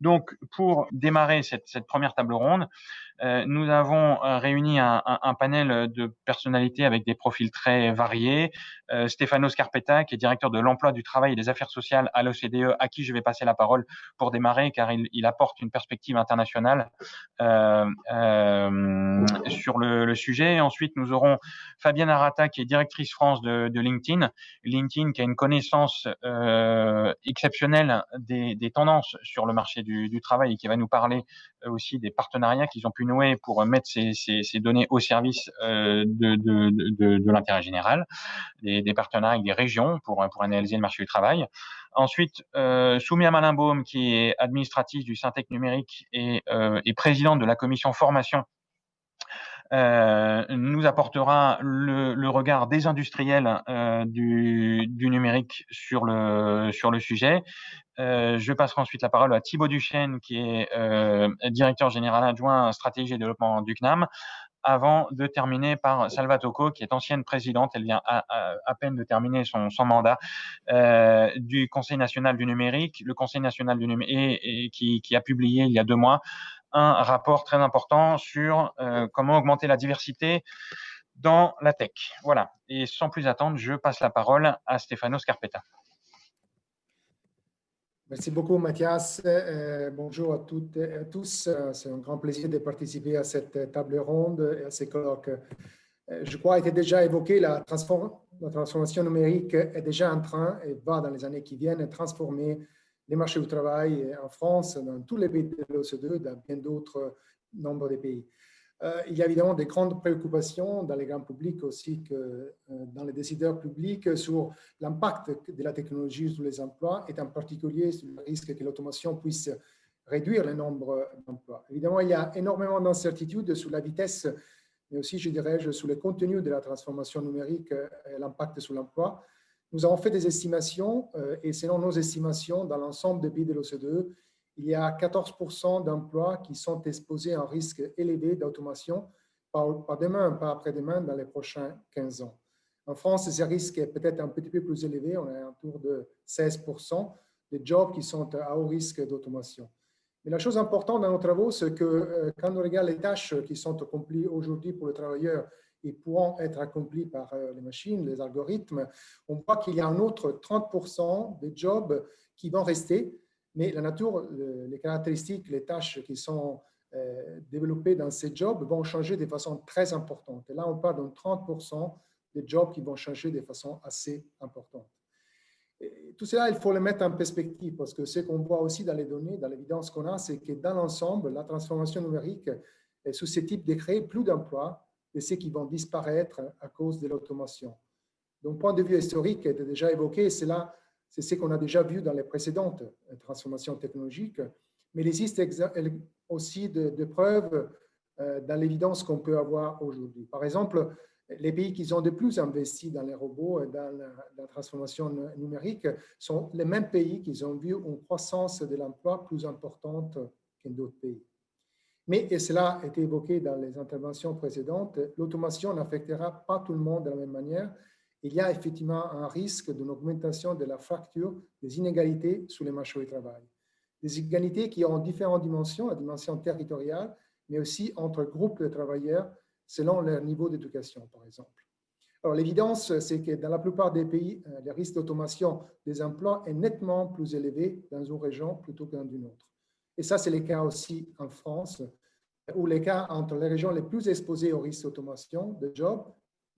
Donc, pour démarrer cette, première table ronde, euh, nous avons euh, réuni un, panel de personnalités avec des profils très variés. Euh, Stefano Scarpetta, qui est directeur de l'emploi, du travail et des affaires sociales à l'OCDE, à qui je vais passer la parole pour démarrer, car il, apporte une perspective internationale sur le, sujet. Ensuite, nous aurons Fabienne Arata, qui est directrice France de, LinkedIn. LinkedIn, qui a une connaissance exceptionnelle des, tendances sur le marché du, du, travail et qui va nous parler aussi des partenariats qu'ils ont pu pour mettre ces, données au service euh, de, l'intérêt général, des, partenariats avec des régions pour, analyser le marché du travail. Ensuite, euh, Soumia Malimbaum, qui est administratrice du Syntec numérique et, euh, et présidente de la commission formation euh, nous apportera le, regard des industriels euh, du, numérique sur le, sur le sujet. Euh, je passerai ensuite la parole à Thibaut Duchesne, qui est directeur général adjoint stratégie et développement du CNAM, avant de terminer par Salvatoko, qui est ancienne présidente, elle vient à, peine de terminer son, son mandat du Conseil national du numérique, le Conseil national du numérique, et, qui, qui, a publié il y a deux mois un rapport très important sur euh, comment augmenter la diversité dans la tech. Voilà. Et sans plus attendre, je passe la parole à Stefano Scarpetta. Merci beaucoup, Mathias. Euh, bonjour à toutes et à tous. C'est un grand plaisir de participer à cette table ronde et à ces colloques. Euh, je crois était déjà évoqué, la transformation numérique est déjà en train et va dans les années qui viennent transformer les marchés du travail en France, dans tous les pays de l'OCDE, dans bien d'autres nombres de pays. Euh, il y a évidemment des grandes préoccupations dans les grands publics aussi que euh, dans les décideurs publics sur l'impact de la technologie sur les emplois et en particulier sur le risque que l'automation puisse réduire le nombre d'emplois. Évidemment, il y a énormément d'incertitudes sur la vitesse, mais aussi, je dirais, sur le contenu de la transformation numérique et l'impact sur l'emploi. Nous avons fait des estimations euh, et selon nos estimations, dans l'ensemble des pays de l'OCDE, il y a 14% d'emplois qui sont exposés à un risque élevé d'automation, pas, demain, pas après-demain, dans les prochains 15 ans. En France, ce risque est peut-être un petit peu plus élevé, on est autour de 16% des jobs qui sont à haut risque d'automation. Mais la chose importante dans nos travaux, c'est que euh, quand on regarde les tâches qui sont accomplies aujourd'hui pour les travailleurs et pourront être accomplis par euh, les machines, les algorithmes, on voit qu'il y a un autre 30% des jobs qui vont rester, mais la nature, les caractéristiques, les tâches qui sont euh, développées dans ces jobs vont changer de façon très importante. Et là, on parle de 30% des jobs qui vont changer de façon assez importante. Tout cela, il faut le mettre en perspective parce que ce qu'on voit aussi dans les données, dans l'évidence qu'on a, c'est que dans l'ensemble, la transformation numérique est susceptible de créer plus d'emplois de ceux qui vont disparaître à cause de l'automation. Donc, point de vue historique, était déjà évoqué, c'est là, c'est ce qu'on a déjà vu dans les précédentes transformations technologiques, mais il existe aussi de, preuves euh, dans l'évidence qu'on peut avoir aujourd'hui. Par exemple, les pays qui ont de plus investi dans les robots et dans la, transformation numérique sont les mêmes pays qui ont vu une croissance de l'emploi plus importante qu'en d'autres pays. Mais, et cela a été évoqué dans les interventions précédentes, l'automation n'affectera pas tout le monde de la même manière. Il y a effectivement un risque d'une augmentation de la fracture des inégalités sur les marchés du travail. Des inégalités qui ont différentes dimensions, la dimension territoriale, mais aussi entre groupes de travailleurs selon leur niveau d'éducation, par exemple. Alors, l'évidence, c'est que dans la plupart des pays, euh, le risque d'automation des emplois est nettement plus élevé dans une région plutôt que dans une autre. Et ça, c'est le cas aussi en France, où cas entre les régions les plus exposées au risque d'automation de jobs,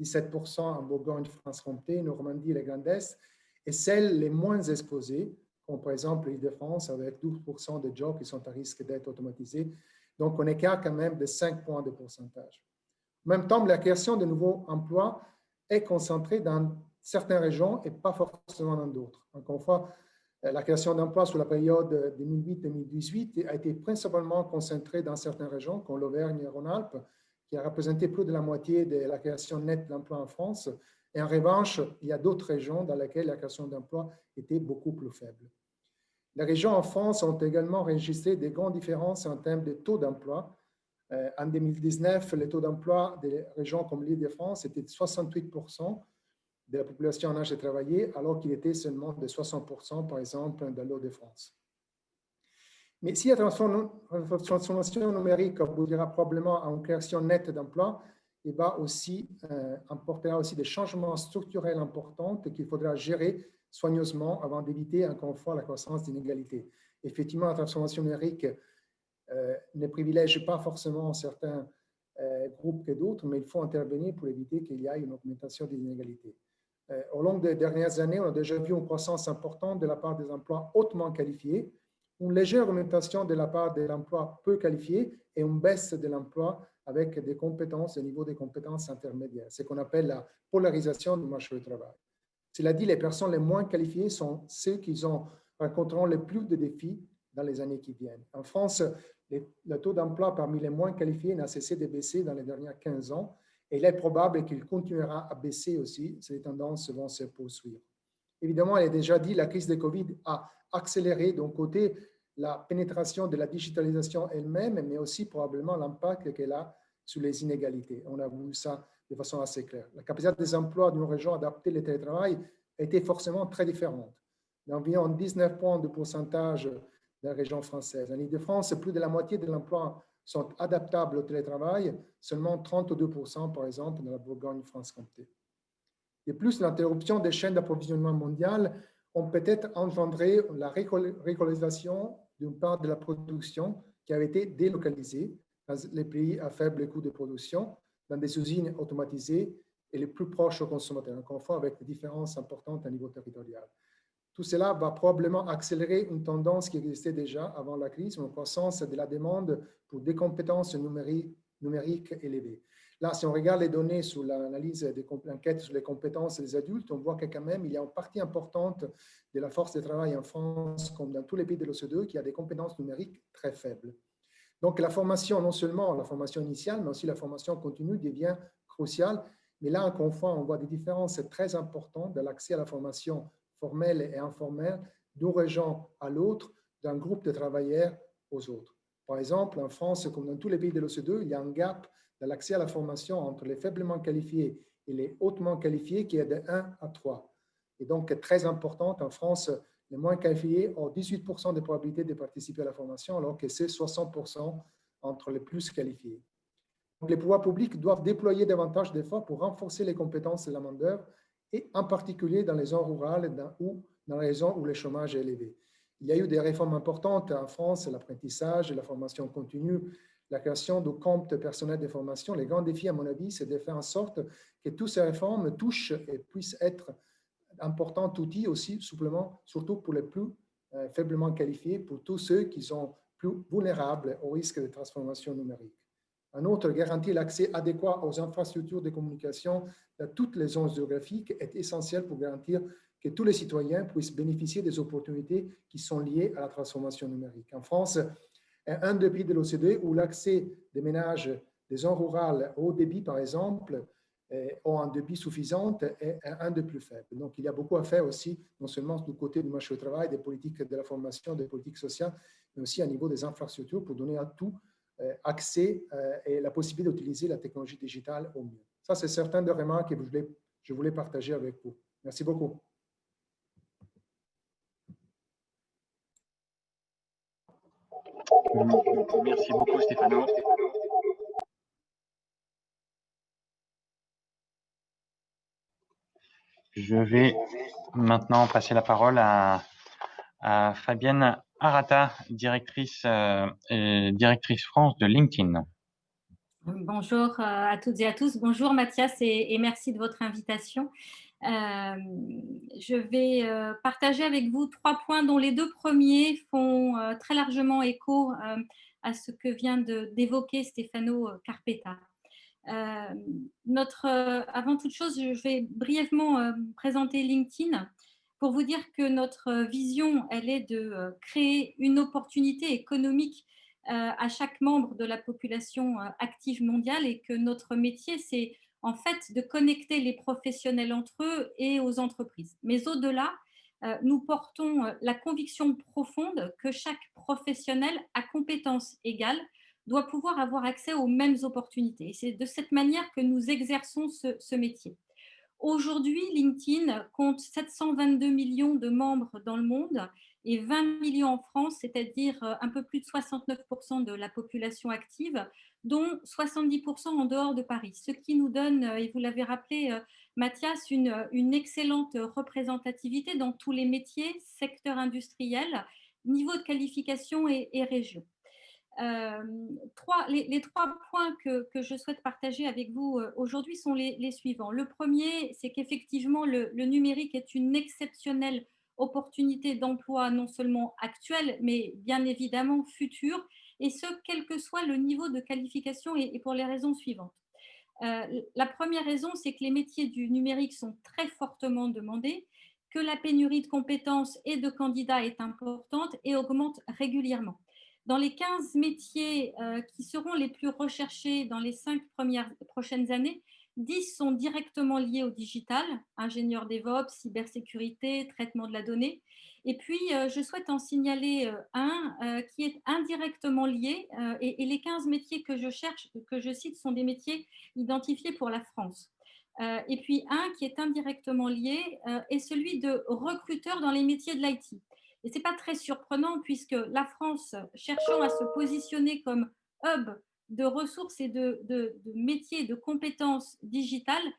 17% en Bourgogne-Franche-Comté, Normandie et les Grands Est, et celles les moins exposées, comme par exemple l'Île-de-France avec 12% de jobs qui sont à risque d'être automatisés. Donc, on écart quand même de 5 points de pourcentage. En même temps, la création de nouveaux emplois est concentrée dans certaines régions et pas forcément dans d'autres. Encore une fois, la création d'emplois sur la période 2008-2018 a été principalement concentrée dans certaines régions, comme l'Auvergne et Rhône-Alpes, qui a représenté plus de la moitié de la création nette d'emplois en France. Et en revanche, il y a d'autres régions dans lesquelles la création d'emplois était beaucoup plus faible. Les régions en France ont également enregistré des grandes différences en termes de taux d'emploi. en 2019, le taux d'emploi des régions comme l'île de France était de 68% de la population en âge de travailler, alors qu'il était seulement de 60%, par exemple, dans l'eau de France. Mais si la transformation numérique aboutit probablement à une création nette d'emplois, il va aussi euh, aussi des changements structurels importants qu'il faudra gérer soigneusement avant d'éviter encore une fois la croissance d'inégalités. Effectivement, la transformation numérique euh, ne privilège pas forcément certains euh, groupes que d'autres, mais il faut intervenir pour éviter qu'il y ait une augmentation des inégalités. Euh, au long des dernières années, on a déjà vu une croissance importante de la part des emplois hautement qualifiés, une légère augmentation de la part de l'emploi peu qualifié et une baisse de l'emploi avec des compétences, au niveau des compétences intermédiaires, ce qu'on appelle la polarisation du marché du travail. Cela dit, les personnes les moins qualifiées sont ceux qui ont, rencontreront le plus de défis dans les années qui viennent. En France, le taux d'emploi parmi les moins qualifiés n'a cessé de baisser dans les dernières 15 ans et il est probable qu'il continuera à baisser aussi. Ces tendances vont se poursuivre. Évidemment, il est déjà dit, la crise de Covid a accéléré d'un côté la pénétration de la digitalisation elle-même, mais aussi probablement l'impact qu'elle a sur les inégalités. On a vu ça de façon assez claire. La capacité des emplois d'une région adaptée au télétravail était forcément très différente. D'environ 19 points de pourcentage dans la région française. En Ile-de-France, plus de la moitié de l'emploi sont adaptables au télétravail, seulement 32% par exemple dans la Bourgogne-Franche-Comté. De plus, l'interruption des chaînes d'approvisionnement mondiales ont peut-être engendré la récollisation d'une part de la production qui avait été délocalisée dans les pays à faible coût de production, dans des usines automatisées et les plus proches aux consommateurs, encore fois avec des différences importantes à niveau territorial. Tout cela va probablement accélérer une tendance qui existait déjà avant la crise, une croissance de la demande pour des compétences numériques, élevées. Là, si on regarde les données sur l'analyse des enquêtes sur les compétences des adultes, on voit que quand même, il y a une partie importante de la force de travail en France, comme dans tous les pays de l'OCDE, qui a des compétences numériques très faibles. Donc, la formation, non seulement la formation initiale, mais aussi la formation continue devient cruciale. Mais là, encore une on voit des différences très importantes de l'accès à la formation formelle et informelle d'une région à l'autre, d'un groupe de travailleurs aux autres. Par exemple, en France, comme dans tous les pays de l'OCDE, il y a un gap dans l'accès à la formation entre les faiblement qualifiés et les hautement qualifiés qui est de 1 à 3. Et donc, très importante, en France, les moins qualifiés ont 18% de probabilité de participer à la formation, alors que c'est 60% entre les plus qualifiés. Les pouvoirs publics doivent déployer davantage d'efforts pour renforcer les compétences de la main-d'œuvre et en particulier dans les zones rurales ou dans les zones où le chômage est élevé. Il y a eu des réformes importantes en France, l'apprentissage, la formation continue, la création de comptes personnels de formation. Les grands défis, à mon avis, c'est de faire en sorte que toutes ces réformes touchent et puissent être importants outils aussi, supplément, surtout pour les plus euh, faiblement qualifiés, pour tous ceux qui sont plus vulnérables au risque de transformation numérique. Un autre, garantir l'accès adéquat aux infrastructures de communication dans toutes les zones géographiques est essentiel pour garantir que tous les citoyens puissent bénéficier des opportunités qui sont liées à la transformation numérique. En France, un des pays de l'OCDE où l'accès des ménages des zones rurales au débit, par exemple, ont un débit suffisant est un des plus faibles. Donc, il y a beaucoup à faire aussi, non seulement du côté du marché du travail, des politiques de la formation, des politiques sociales, mais aussi à niveau des infrastructures pour donner à tout accès euh, et la possibilité d'utiliser la technologie digitale au mieux. Ça, c'est certaines des remarques que je voulais, je voulais partager avec vous. Merci beaucoup. Merci beaucoup, Stéphano. Je vais maintenant passer la parole à, Fabienne Arata, directrice, euh, directrice France de LinkedIn. Bonjour euh, à toutes et à tous. Bonjour Mathias et, merci de votre invitation. Euh, je vais partager avec vous trois points dont les deux premiers font très largement écho à ce que vient d'évoquer Stefano Carpeta. notre, avant toute chose, je vais brièvement présenter LinkedIn pour vous dire que notre vision, elle est de euh, créer une opportunité économique euh, à chaque membre de la population euh, active mondiale et que notre métier, c'est en fait de connecter les professionnels entre eux et aux entreprises. Mais au-delà, nous portons la conviction profonde que chaque professionnel a compétence égale doit pouvoir avoir accès aux mêmes opportunités. C'est de cette manière que nous exerçons ce, métier. Aujourd'hui, LinkedIn compte 722 millions de membres dans le monde et 20 millions en France, c'est-à-dire euh, un peu plus de 69% de la population active, dont 70% en dehors de Paris. Ce qui nous donne, euh, et vous l'avez rappelé, euh, Mathias, une, excellente représentativité dans tous les métiers, secteurs industriels, niveau de qualification et, et région. Trois, les, trois points que, que, je souhaite partager avec vous aujourd'hui sont les, suivants. Le premier, c'est qu'effectivement, le, numérique est une exceptionnelle opportunités d'emploi non seulement actuelles, mais bien évidemment futures, et ce, quel que soit le niveau de qualification et, pour les raisons suivantes. Euh, la première raison, c'est que les métiers du numérique sont très fortement demandés, que la pénurie de compétences et de candidats est importante et augmente régulièrement. Dans les 15 métiers euh, qui seront les plus recherchés dans les cinq premières, prochaines années, 10 sont directement liés au digital, ingénieur DevOps, cybersécurité, traitement de la donnée. Et puis, euh, je souhaite en signaler euh, un qui est indirectement lié, et, les 15 métiers que je cherche, que je cite, sont des métiers identifiés pour la France. et puis, un qui est indirectement lié est celui de recruteur dans les métiers de l'IT. Et ce n'est pas très surprenant puisque la France, cherchant à se positionner comme hub de ressources et de, métiers, de compétences digitales,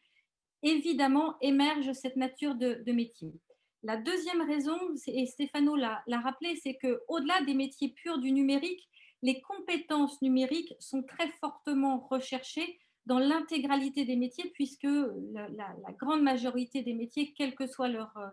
évidemment, émerge cette nature de, métier. La deuxième raison, et Stéphano l'a rappelé, c'est qu'au-delà des métiers purs du numérique, les compétences numériques sont très fortement recherchées dans l'intégralité des métiers, puisque la, grande majorité des métiers, quel que soit leur, euh,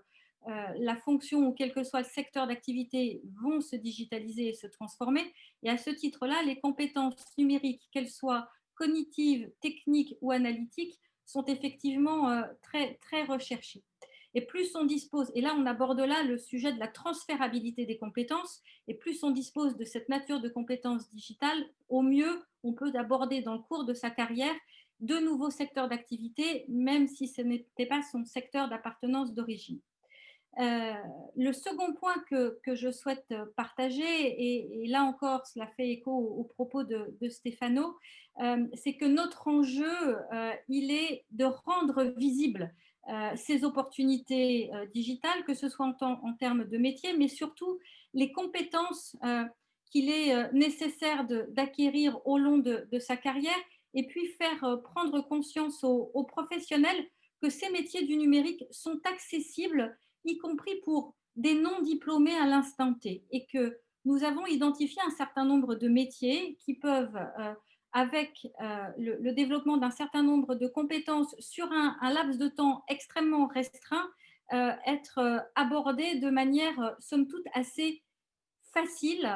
la fonction ou quel que soit le secteur d'activité vont se digitaliser et se transformer. Et à ce titre-là, les compétences numériques, qu'elles soient cognitives, techniques ou analytiques, sont effectivement euh, très, très recherchées. Et plus on dispose, et là on aborde là le sujet de la transférabilité des compétences, et plus on dispose de cette nature de compétences digitales, au mieux on peut aborder dans le cours de sa carrière de nouveaux secteurs d'activité, même si ce n'était pas son secteur d'appartenance d'origine. Euh, le second point que, je souhaite partager, et, là encore, cela fait écho aux, propos de, de Stéphano, euh, c'est que notre enjeu, euh, il est de rendre visibles ces opportunités digitales, que ce soit en, termes de métier, mais surtout les compétences qu'il est nécessaire d'acquérir au long de, sa carrière, et puis faire prendre conscience aux professionnels que ces métiers du numérique sont accessibles y compris pour des non-diplômés à l'instant T, et que nous avons identifié un certain nombre de métiers qui peuvent, euh, avec euh, le, développement d'un certain nombre de compétences sur un, laps de temps extrêmement restreint, euh, être abordés de manière, somme toute, assez facile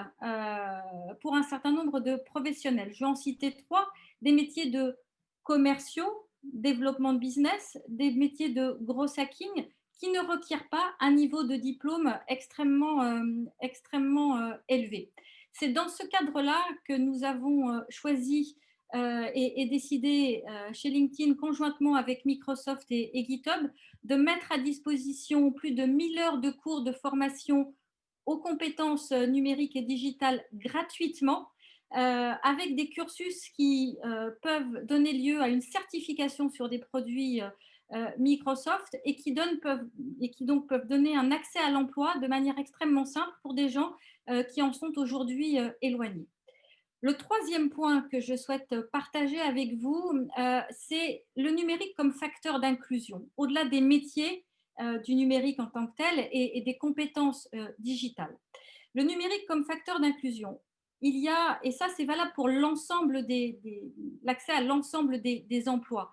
pour un certain nombre de professionnels. Je vais en citer trois, des métiers de commerciaux, développement de business, des métiers de gros hacking qui ne requiert pas un niveau de diplôme extrêmement, euh, extrêmement euh, élevé. C'est dans ce cadre-là que nous avons euh, choisi et, décidé chez LinkedIn, conjointement avec Microsoft et, GitHub, de mettre à disposition plus de 1000 heures de cours de formation aux compétences numériques et digitales gratuitement, avec des cursus qui peuvent donner lieu à une certification sur des produits Microsoft et qui, donnent, peuvent, et qui peuvent donner un accès à l'emploi de manière extrêmement simple pour des gens euh, qui en sont aujourd'hui euh, éloignés. Le troisième point que je souhaite partager avec vous, c'est le numérique comme facteur d'inclusion, au-delà des métiers du numérique en tant que tel et, des compétences digitales. Le numérique comme facteur d'inclusion, il y a, et ça c'est valable pour l'ensemble l'accès à l'ensemble des, emplois,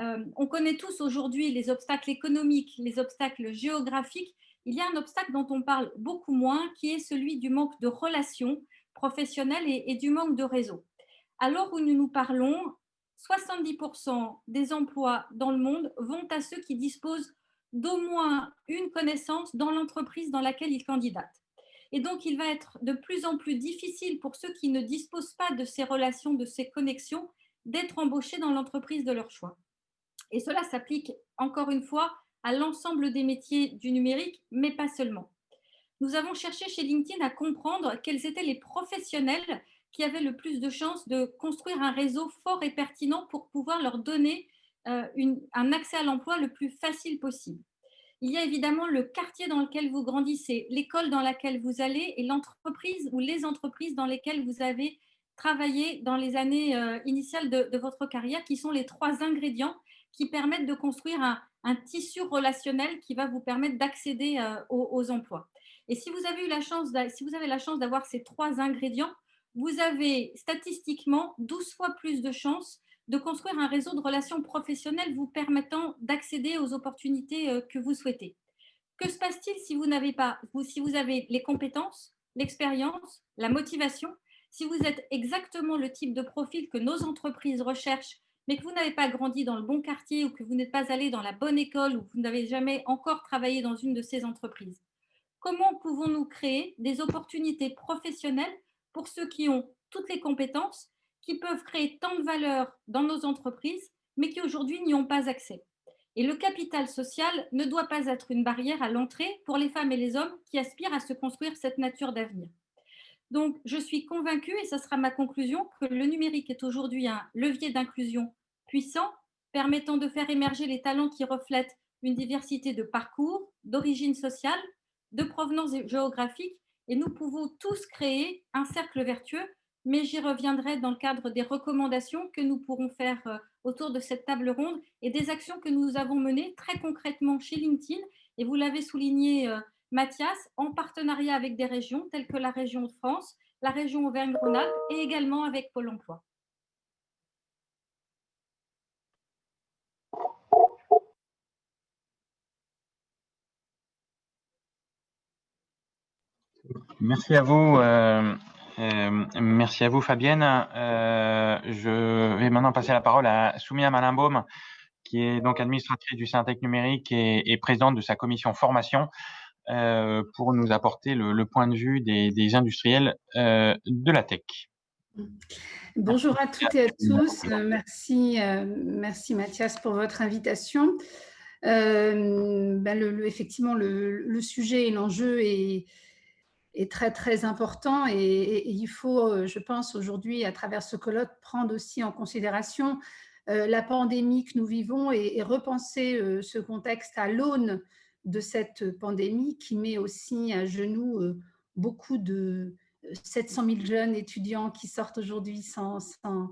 euh, on connaît tous aujourd'hui les obstacles économiques, les obstacles géographiques. Il y a un obstacle dont on parle beaucoup moins, qui est celui du manque de relations professionnelles et, du manque de réseau. Alors où nous nous parlons, 70% des emplois dans le monde vont à ceux qui disposent d'au moins une connaissance dans l'entreprise dans laquelle ils candidatent. Et donc, il va être de plus en plus difficile pour ceux qui ne disposent pas de ces relations, de ces connexions, d'être embauchés dans l'entreprise de leur choix. Et cela s'applique encore une fois à l'ensemble des métiers du numérique, mais pas seulement. Nous avons cherché chez LinkedIn à comprendre quels étaient les professionnels qui avaient le plus de chances de construire un réseau fort et pertinent pour pouvoir leur donner euh, un accès à l'emploi le plus facile possible. Il y a évidemment le quartier dans lequel vous grandissez, l'école dans laquelle vous allez et l'entreprise ou les entreprises dans lesquelles vous avez travaillé dans les années euh, initiales de, votre carrière, qui sont les trois ingrédients qui permettent de construire un, tissu relationnel qui va vous permettre d'accéder euh, aux, emplois. Et si vous avez eu la chance, si vous avez la chance d'avoir ces trois ingrédients, vous avez statistiquement 12 fois plus de chances de construire un réseau de relations professionnelles vous permettant d'accéder aux opportunités euh, que vous souhaitez. Que se passe-t-il si vous n'avez pas, si vous avez les compétences, l'expérience, la motivation, si vous êtes exactement le type de profil que nos entreprises recherchent, mais que vous n'avez pas grandi dans le bon quartier ou que vous n'êtes pas allé dans la bonne école ou que vous n'avez jamais encore travaillé dans une de ces entreprises Comment pouvons-nous créer des opportunités professionnelles pour ceux qui ont toutes les compétences, qui peuvent créer tant de valeur dans nos entreprises, mais qui aujourd'hui n'y ont pas accès? Et le capital social ne doit pas être une barrière à l'entrée pour les femmes et les hommes qui aspirent à se construire cette nature d'avenir. Donc, je suis convaincue, et ce sera ma conclusion, que le numérique est aujourd'hui un levier d'inclusion puissant, permettant de faire émerger les talents qui reflètent une diversité de parcours, d'origine sociale, de provenance géographique et nous pouvons tous créer un cercle vertueux, mais j'y reviendrai dans le cadre des recommandations que nous pourrons faire euh, autour de cette table ronde et des actions que nous avons menées très concrètement chez LinkedIn. Et vous l'avez souligné, euh, Mathias, en partenariat avec des régions telles que la région de France, la région Auvergne-Rhône-Alpes et également avec Pôle emploi. Merci à vous. Euh, euh, merci à vous, Fabienne. Euh, je vais maintenant passer la parole à Soumia Malimbaum, qui est donc administratrice du Syntec numérique et, présidente de sa commission formation, pour nous apporter le, point de vue des, industriels de la tech. Bonjour à toutes et à tous. Merci, merci Mathias pour votre invitation. Ben, effectivement, le, sujet et l'enjeu est très très important et, il faut, euh, je pense, aujourd'hui, à travers ce colloque, prendre aussi en considération euh, la pandémie que nous vivons et, repenser euh, ce contexte à l'aune de cette pandémie qui met aussi à genoux beaucoup de 700 000 jeunes étudiants qui sortent aujourd'hui sans, sans,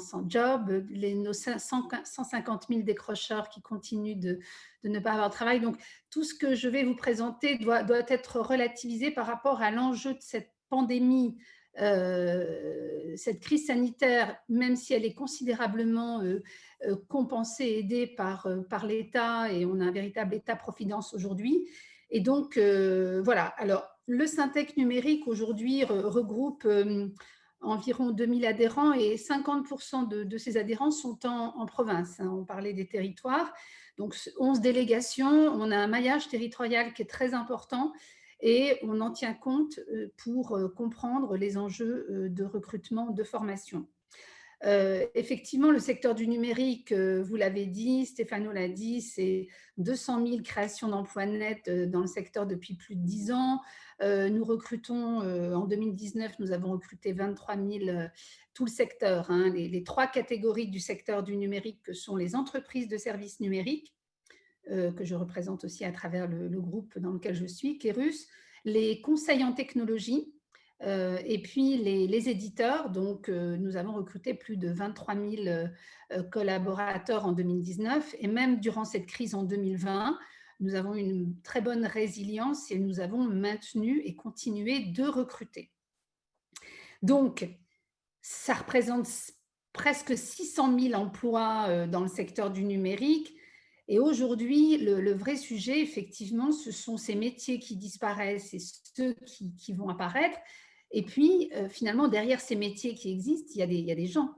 sans, job, nos 150 000 décrocheurs qui continuent de, de, ne pas avoir de travail. Donc, tout ce que je vais vous présenter doit, doit être relativisé par rapport à l'enjeu de cette pandémie, euh, cette crise sanitaire, même si elle est considérablement euh, euh, compensée, aidée par, par l'État, et on a un véritable État-providence aujourd'hui. Et donc, voilà. Alors, le Syntec numérique aujourd'hui regroupe environ 2000 adhérents et 50% de, ces adhérents sont en, province. Hein. On parlait des territoires. Donc 11 délégations, on a un maillage territorial qui est très important et on en tient compte euh, pour euh, comprendre les enjeux euh, de recrutement, de formation. Effectivement, le secteur du numérique, vous l'avez dit, Stéphano l'a dit, c'est 200 000 créations d'emplois nets dans le secteur depuis plus de 10 ans. Euh, nous recrutons, euh, en 2019, nous avons recruté 23 000, euh, tout le secteur, hein, les, trois catégories du secteur du numérique que sont les entreprises de services numériques, que je représente aussi à travers le, groupe dans lequel je suis, Kerus, les conseils en technologie, et puis les, éditeurs, donc nous avons recruté plus de 23 000 collaborateurs en 2019 et même durant cette crise en 2020, nous avons une très bonne résilience et nous avons maintenu et continué de recruter. Donc, ça représente presque 600 000 emplois euh, dans le secteur du numérique. Et aujourd'hui, le, vrai sujet, effectivement, ce sont ces métiers qui disparaissent et ceux qui, vont apparaître. Et puis, euh, finalement, derrière ces métiers qui existent, il y a des, gens.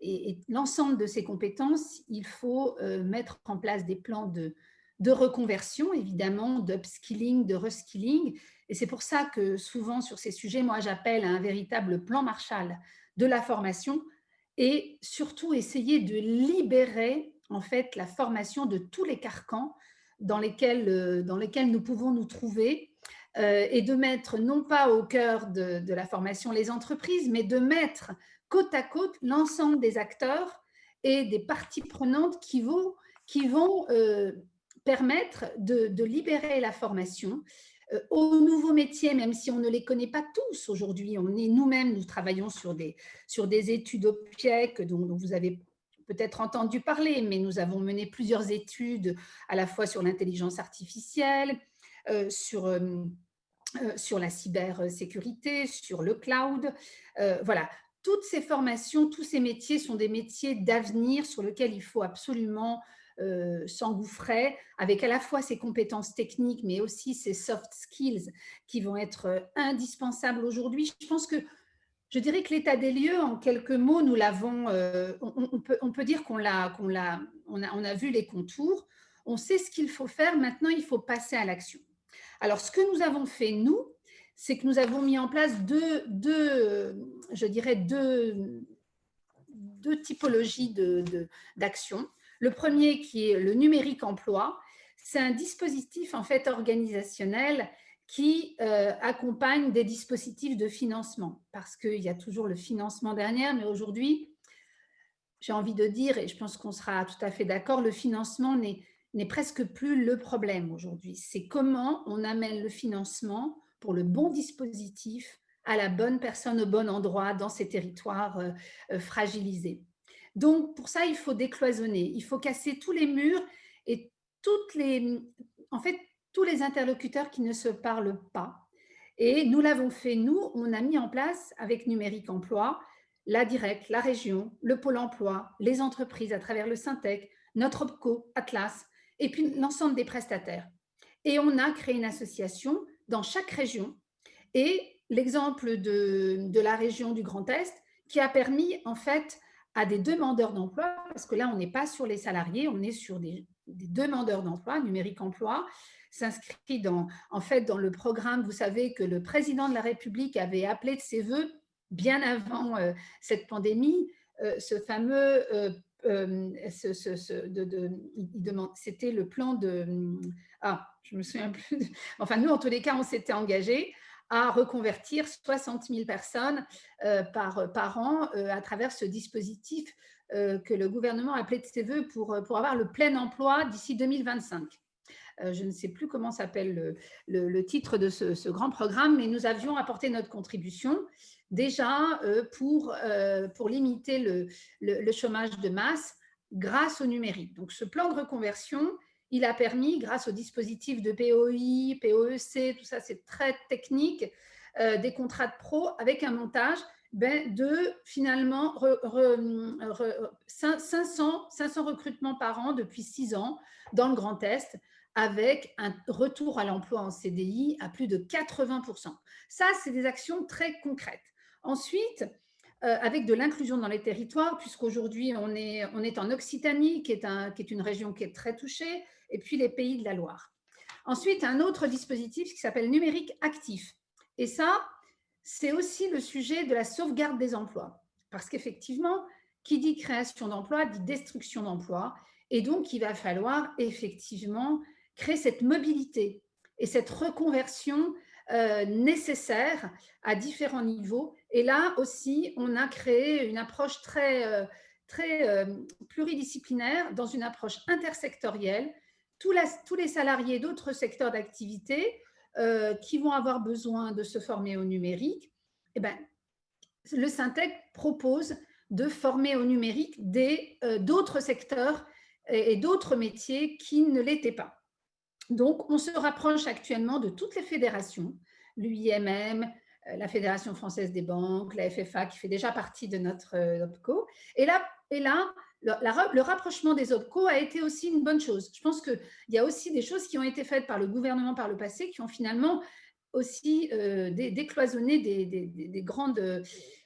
Et, l'ensemble de ces compétences, il faut euh, mettre en place des plans de, de reconversion, évidemment, d'upskilling, de reskilling. Et c'est pour ça que souvent sur ces sujets, moi, j'appelle à un véritable plan Marshall de la formation et surtout essayer de libérer en fait la formation de tous les carcans dans lesquels, euh, dans lesquels nous pouvons nous trouver et de mettre non pas au cœur de, la formation les entreprises, mais de mettre côte à côte l'ensemble des acteurs et des parties prenantes qui vont, qui vont permettre de, libérer la formation euh, aux nouveaux métiers, même si on ne les connaît pas tous aujourd'hui. On est nous-mêmes, nous travaillons sur des, sur des études OPIEC dont, dont vous avez peut-être entendu parler, mais nous avons mené plusieurs études à la fois sur l'intelligence artificielle, euh, sur, euh, euh, sur la cybersécurité, sur le cloud. Euh, voilà, toutes ces formations, tous ces métiers sont des métiers d'avenir sur lesquels il faut absolument euh, s'engouffrer avec à la fois ses compétences techniques, mais aussi ses soft skills qui vont être euh, indispensables aujourd'hui. Je pense que je dirais que l'état des lieux, en quelques mots, nous l'avons, euh, on, peut, dire qu'on l'a, qu'on l'a, on a vu les contours, on sait ce qu'il faut faire, maintenant il faut passer à l'action. Alors ce que nous avons fait, nous, c'est que nous avons mis en place deux, typologies d'actions. De, le premier qui est le numérique emploi, c'est un dispositif en fait organisationnel qui euh, accompagne des dispositifs de financement parce qu'il y a toujours le financement derrière, mais aujourd'hui, j'ai envie de dire, et je pense qu'on sera tout à fait d'accord, le financement n'est presque plus le problème aujourd'hui. C'est comment on amène le financement pour le bon dispositif à la bonne personne au bon endroit dans ces territoires euh, euh, fragilisés. Donc, pour ça, il faut décloisonner, il faut casser tous les murs et toutes les, en fait, tous les interlocuteurs qui ne se parlent pas. Et nous l'avons fait, nous, on a mis en place avec Numérique Emploi, la Direct, la région, le Pôle emploi, les entreprises à travers le Syntec, notre OPCO, Atlas, et puis l'ensemble des prestataires. Et on a créé une association dans chaque région. Et l'exemple de, de la région du Grand Est, qui a permis en fait à des demandeurs d'emploi, parce que là, on n'est pas sur les salariés, on est sur des, demandeurs d'emploi, numérique emploi, s'inscrit dans, en fait, dans le programme, vous savez que le président de la République avait appelé de ses voeux, bien avant euh, cette pandémie, euh, ce fameux, euh, euh c'était le plan de, ah, je me souviens plus, enfin nous, en tous les cas, on s'était engagé à reconvertir 60 000 personnes euh, par, par an euh, à travers ce dispositif que le gouvernement a appelé de ses voeux pour, pour avoir le plein emploi d'ici 2025. Je ne sais plus comment s'appelle le, le, titre de ce, grand programme, mais nous avions apporté notre contribution déjà pour, pour limiter le, le chômage de masse grâce au numérique. Donc ce plan de reconversion, il a permis, grâce au dispositif de POI, POEC, tout ça, c'est très technique, euh, des contrats de pro avec un montage ben, de finalement re, re, re, 500, 500 recrutements par an depuis six ans dans le Grand Est avec un retour à l'emploi en CDI à plus de 80%. Ça, c'est des actions très concrètes. Ensuite, euh, avec de l'inclusion dans les territoires, puisqu'aujourd'hui, on est, en Occitanie, qui est, qui est une région qui est très touchée, et puis les pays de la Loire. Ensuite, un autre dispositif qui s'appelle numérique actif. Et ça, c'est aussi le sujet de la sauvegarde des emplois. Parce qu'effectivement, qui dit création d'emplois dit destruction d'emplois. Et donc, il va falloir effectivement créer cette mobilité et cette reconversion euh, nécessaire à différents niveaux. Et là aussi, on a créé une approche très, euh, très euh, pluridisciplinaire dans une approche intersectorielle tous, les salariés d'autres secteurs d'activité qui vont avoir besoin de se former au numérique, eh ben, le Syntec propose de former au numérique d'autres secteurs et d'autres métiers qui ne l'étaient pas. Donc, on se rapproche actuellement de toutes les fédérations, l'UIMM, euh, la Fédération française des banques, la FFA qui fait déjà partie de notre euh, OPCO. Et là, et là le, rapprochement des OPCO a été aussi une bonne chose. Je pense qu'il y a aussi des choses qui ont été faites par le gouvernement par le passé qui ont finalement aussi euh, décloisonné des, des, des, des grandes,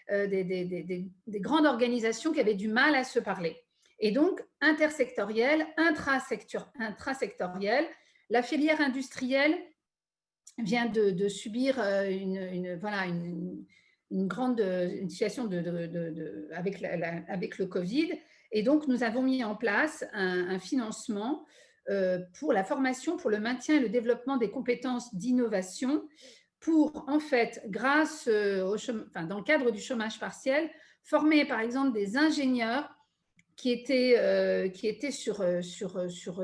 des, grandes organisations qui avaient du mal à se parler. Et donc, intersectoriel, intrasectoriel la filière industrielle vient de, subir euh, une, voilà, une, une, grande situation de, avec, la, avec le Covid. Et donc, nous avons mis en place un, financement pour la formation, pour le maintien et le développement des compétences d'innovation, pour, en fait, grâce au enfin, dans le cadre du chômage partiel, former, par exemple, des ingénieurs qui étaient, qui étaient sur, sur, sur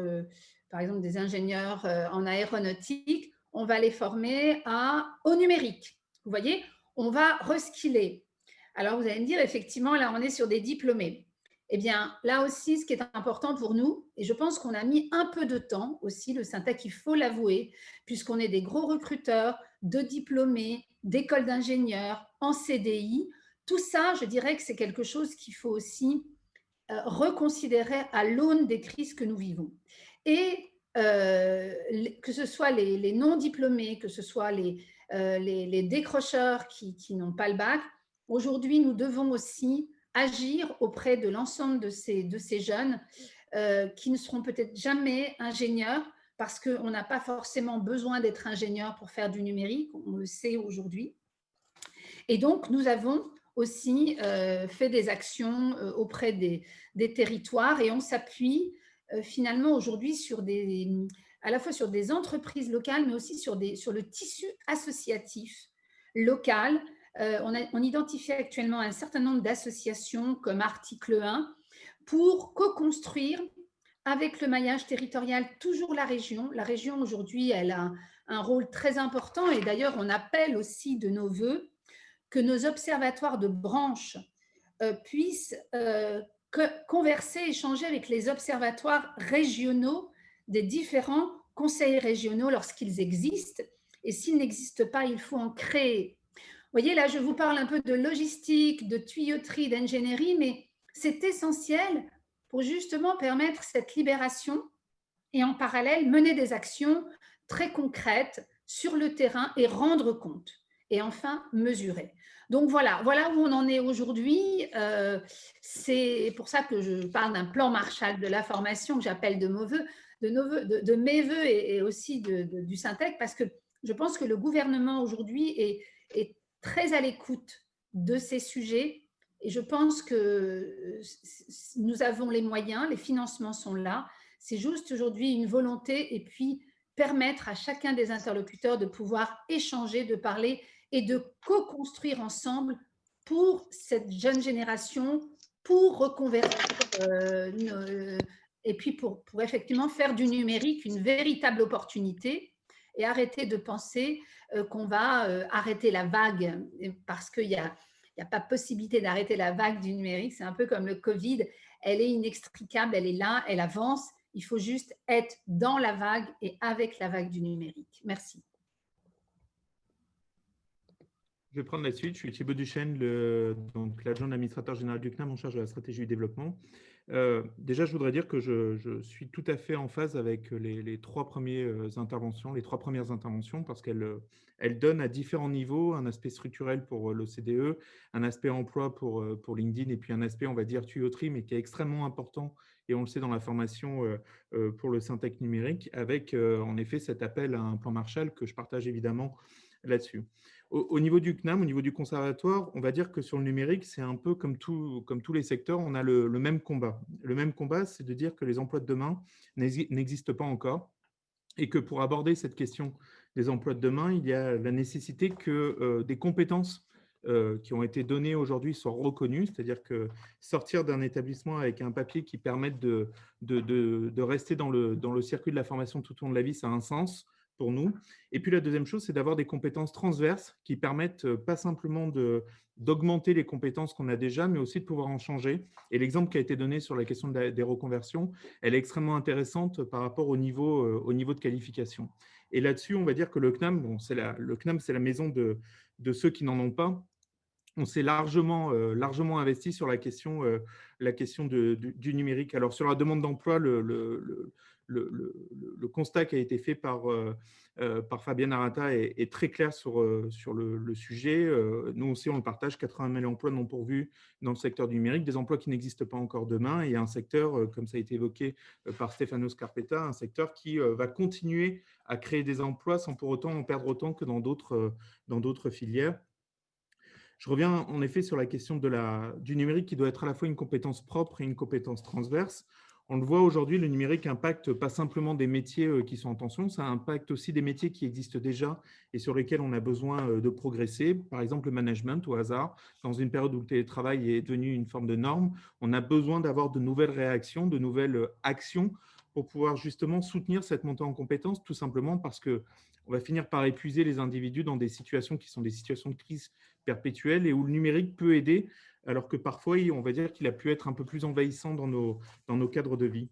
par exemple, des ingénieurs en aéronautique, on va les former au numérique. Vous voyez, on va reskiller. Alors, vous allez me dire, effectivement, là, on est sur des diplômés. Eh bien, là aussi, ce qui est important pour nous, et je pense qu'on a mis un peu de temps aussi, le Syntec, il faut l'avouer, puisqu'on est des gros recruteurs de diplômés, d'écoles d'ingénieurs, en CDI. Tout ça, je dirais que c'est quelque chose qu'il faut aussi euh, reconsidérer à l'aune des crises que nous vivons. Et euh, que ce soit les, non-diplômés, que ce soit les, euh, décrocheurs qui, n'ont pas le bac, aujourd'hui, nous devons aussi agir auprès de l'ensemble de ces, jeunes euh, qui ne seront peut-être jamais ingénieurs parce qu'on n'a pas forcément besoin d'être ingénieur pour faire du numérique, on le sait aujourd'hui. Et donc, nous avons aussi fait des actions auprès des, territoires et on s'appuie finalement aujourd'hui à la fois sur des entreprises locales, mais aussi sur, sur le tissu associatif local. Euh, on, identifie actuellement un certain nombre d'associations comme article 1 pour co-construire avec le maillage territorial toujours la région. La région aujourd'hui, elle a un rôle très important et d'ailleurs on appelle aussi de nos voeux que nos observatoires de branches euh, puissent converser, échanger avec les observatoires régionaux des différents conseils régionaux lorsqu'ils existent. Et s'ils n'existent pas, il faut en créer. Vous voyez, là, je vous parle un peu de logistique, de tuyauterie, d'ingénierie, mais c'est essentiel pour justement permettre cette libération et en parallèle mener des actions très concrètes sur le terrain et rendre compte. Et enfin, mesurer. Donc voilà, voilà où on en est aujourd'hui. Euh, c'est pour ça que je parle d'un plan Marshall de la formation que j'appelle de, mes voeux et, aussi du Syntec, parce que je pense que le gouvernement aujourd'hui est, est, très à l'écoute de ces sujets et je pense que nous avons les moyens, les financements sont là. C'est juste aujourd'hui une volonté et puis permettre à chacun des interlocuteurs de pouvoir échanger, de parler et de co-construire ensemble pour cette jeune génération, pour reconvertir euh, et puis pour, effectivement faire du numérique une véritable opportunité et arrêter de penser euh, qu'on va euh, arrêter la vague parce qu'il n'y a pas possibilité d'arrêter la vague du numérique. C'est un peu comme le Covid. Elle est inextricable, elle est là, elle avance. Il faut juste être dans la vague et avec la vague du numérique. Merci. Je vais prendre la suite. Je suis Thibaut Duchesne, l'adjoint administrateur général du CNAM en charge de la stratégie du développement. Euh, déjà, je voudrais dire que je, suis tout à fait en phase avec les, trois premières interventions, les trois premières interventions, parce qu'elles elles donnent à différents niveaux un aspect structurel pour l'OCDE, un aspect emploi pour, pour LinkedIn, et puis un aspect, on va dire, tuyauterie, mais qui est extrêmement important, et on le sait dans la formation pour le Syntec numérique, avec en effet cet appel à un plan Marshall que je partage évidemment là-dessus. Au, niveau du CNAM, au niveau du conservatoire, on va dire que sur le numérique, c'est un peu comme, tous les secteurs, on a le, même combat. Le même combat, c'est de dire que les emplois de demain n'existent pas encore et que pour aborder cette question des emplois de demain, il y a la nécessité que euh, des compétences euh, qui ont été données aujourd'hui soient reconnues, c'est-à-dire que sortir d'un établissement avec un papier qui permette de, rester dans le, dans le circuit de la formation tout au long de la vie, ça a un sens pour nous. Et puis la deuxième chose, c'est d'avoir des compétences transverses qui permettent euh, pas simplement d'augmenter les compétences qu'on a déjà, mais aussi de pouvoir en changer. Et l'exemple qui a été donné sur la question des reconversions, elle est extrêmement intéressante par rapport au niveau, euh, au niveau de qualification. Et là-dessus, on va dire que le CNAM, bon, la, le CNAM, c'est la maison de, de ceux qui n'en ont pas. On s'est largement, euh, largement investi sur la question, la question du, numérique. Alors, sur la demande d'emploi, le, le le, constat qui a été fait par, euh, euh, par Fabienne Arata est, très clair sur, euh, sur le, sujet. nous aussi, on le partage, 80 000 emplois non pourvus dans le secteur du numérique, des emplois qui n'existent pas encore demain, et un secteur, comme ça a été évoqué par Stefano Scarpetta, un secteur qui va continuer à créer des emplois sans pour autant en perdre autant que dans d'autres filières. Je reviens en effet sur la question du numérique qui doit être à la fois une compétence propre et une compétence transverse On le voit aujourd'hui, le numérique impacte pas simplement des métiers euh, qui sont en tension, ça impacte aussi des métiers qui existent déjà et sur lesquels on a besoin euh, de progresser. Par exemple, le management au hasard, dans une période où le télétravail est devenu une forme de norme, on a besoin d'avoir de nouvelles réactions, de nouvelles euh, actions pour pouvoir justement soutenir cette montée en compétences, tout simplement parce que on va finir par épuiser les individus dans des situations qui sont des situations de crise perpétuelle et où le numérique peut aider alors que parfois, on va dire qu'il a pu être un peu plus envahissant dans nos, dans nos cadres de vie.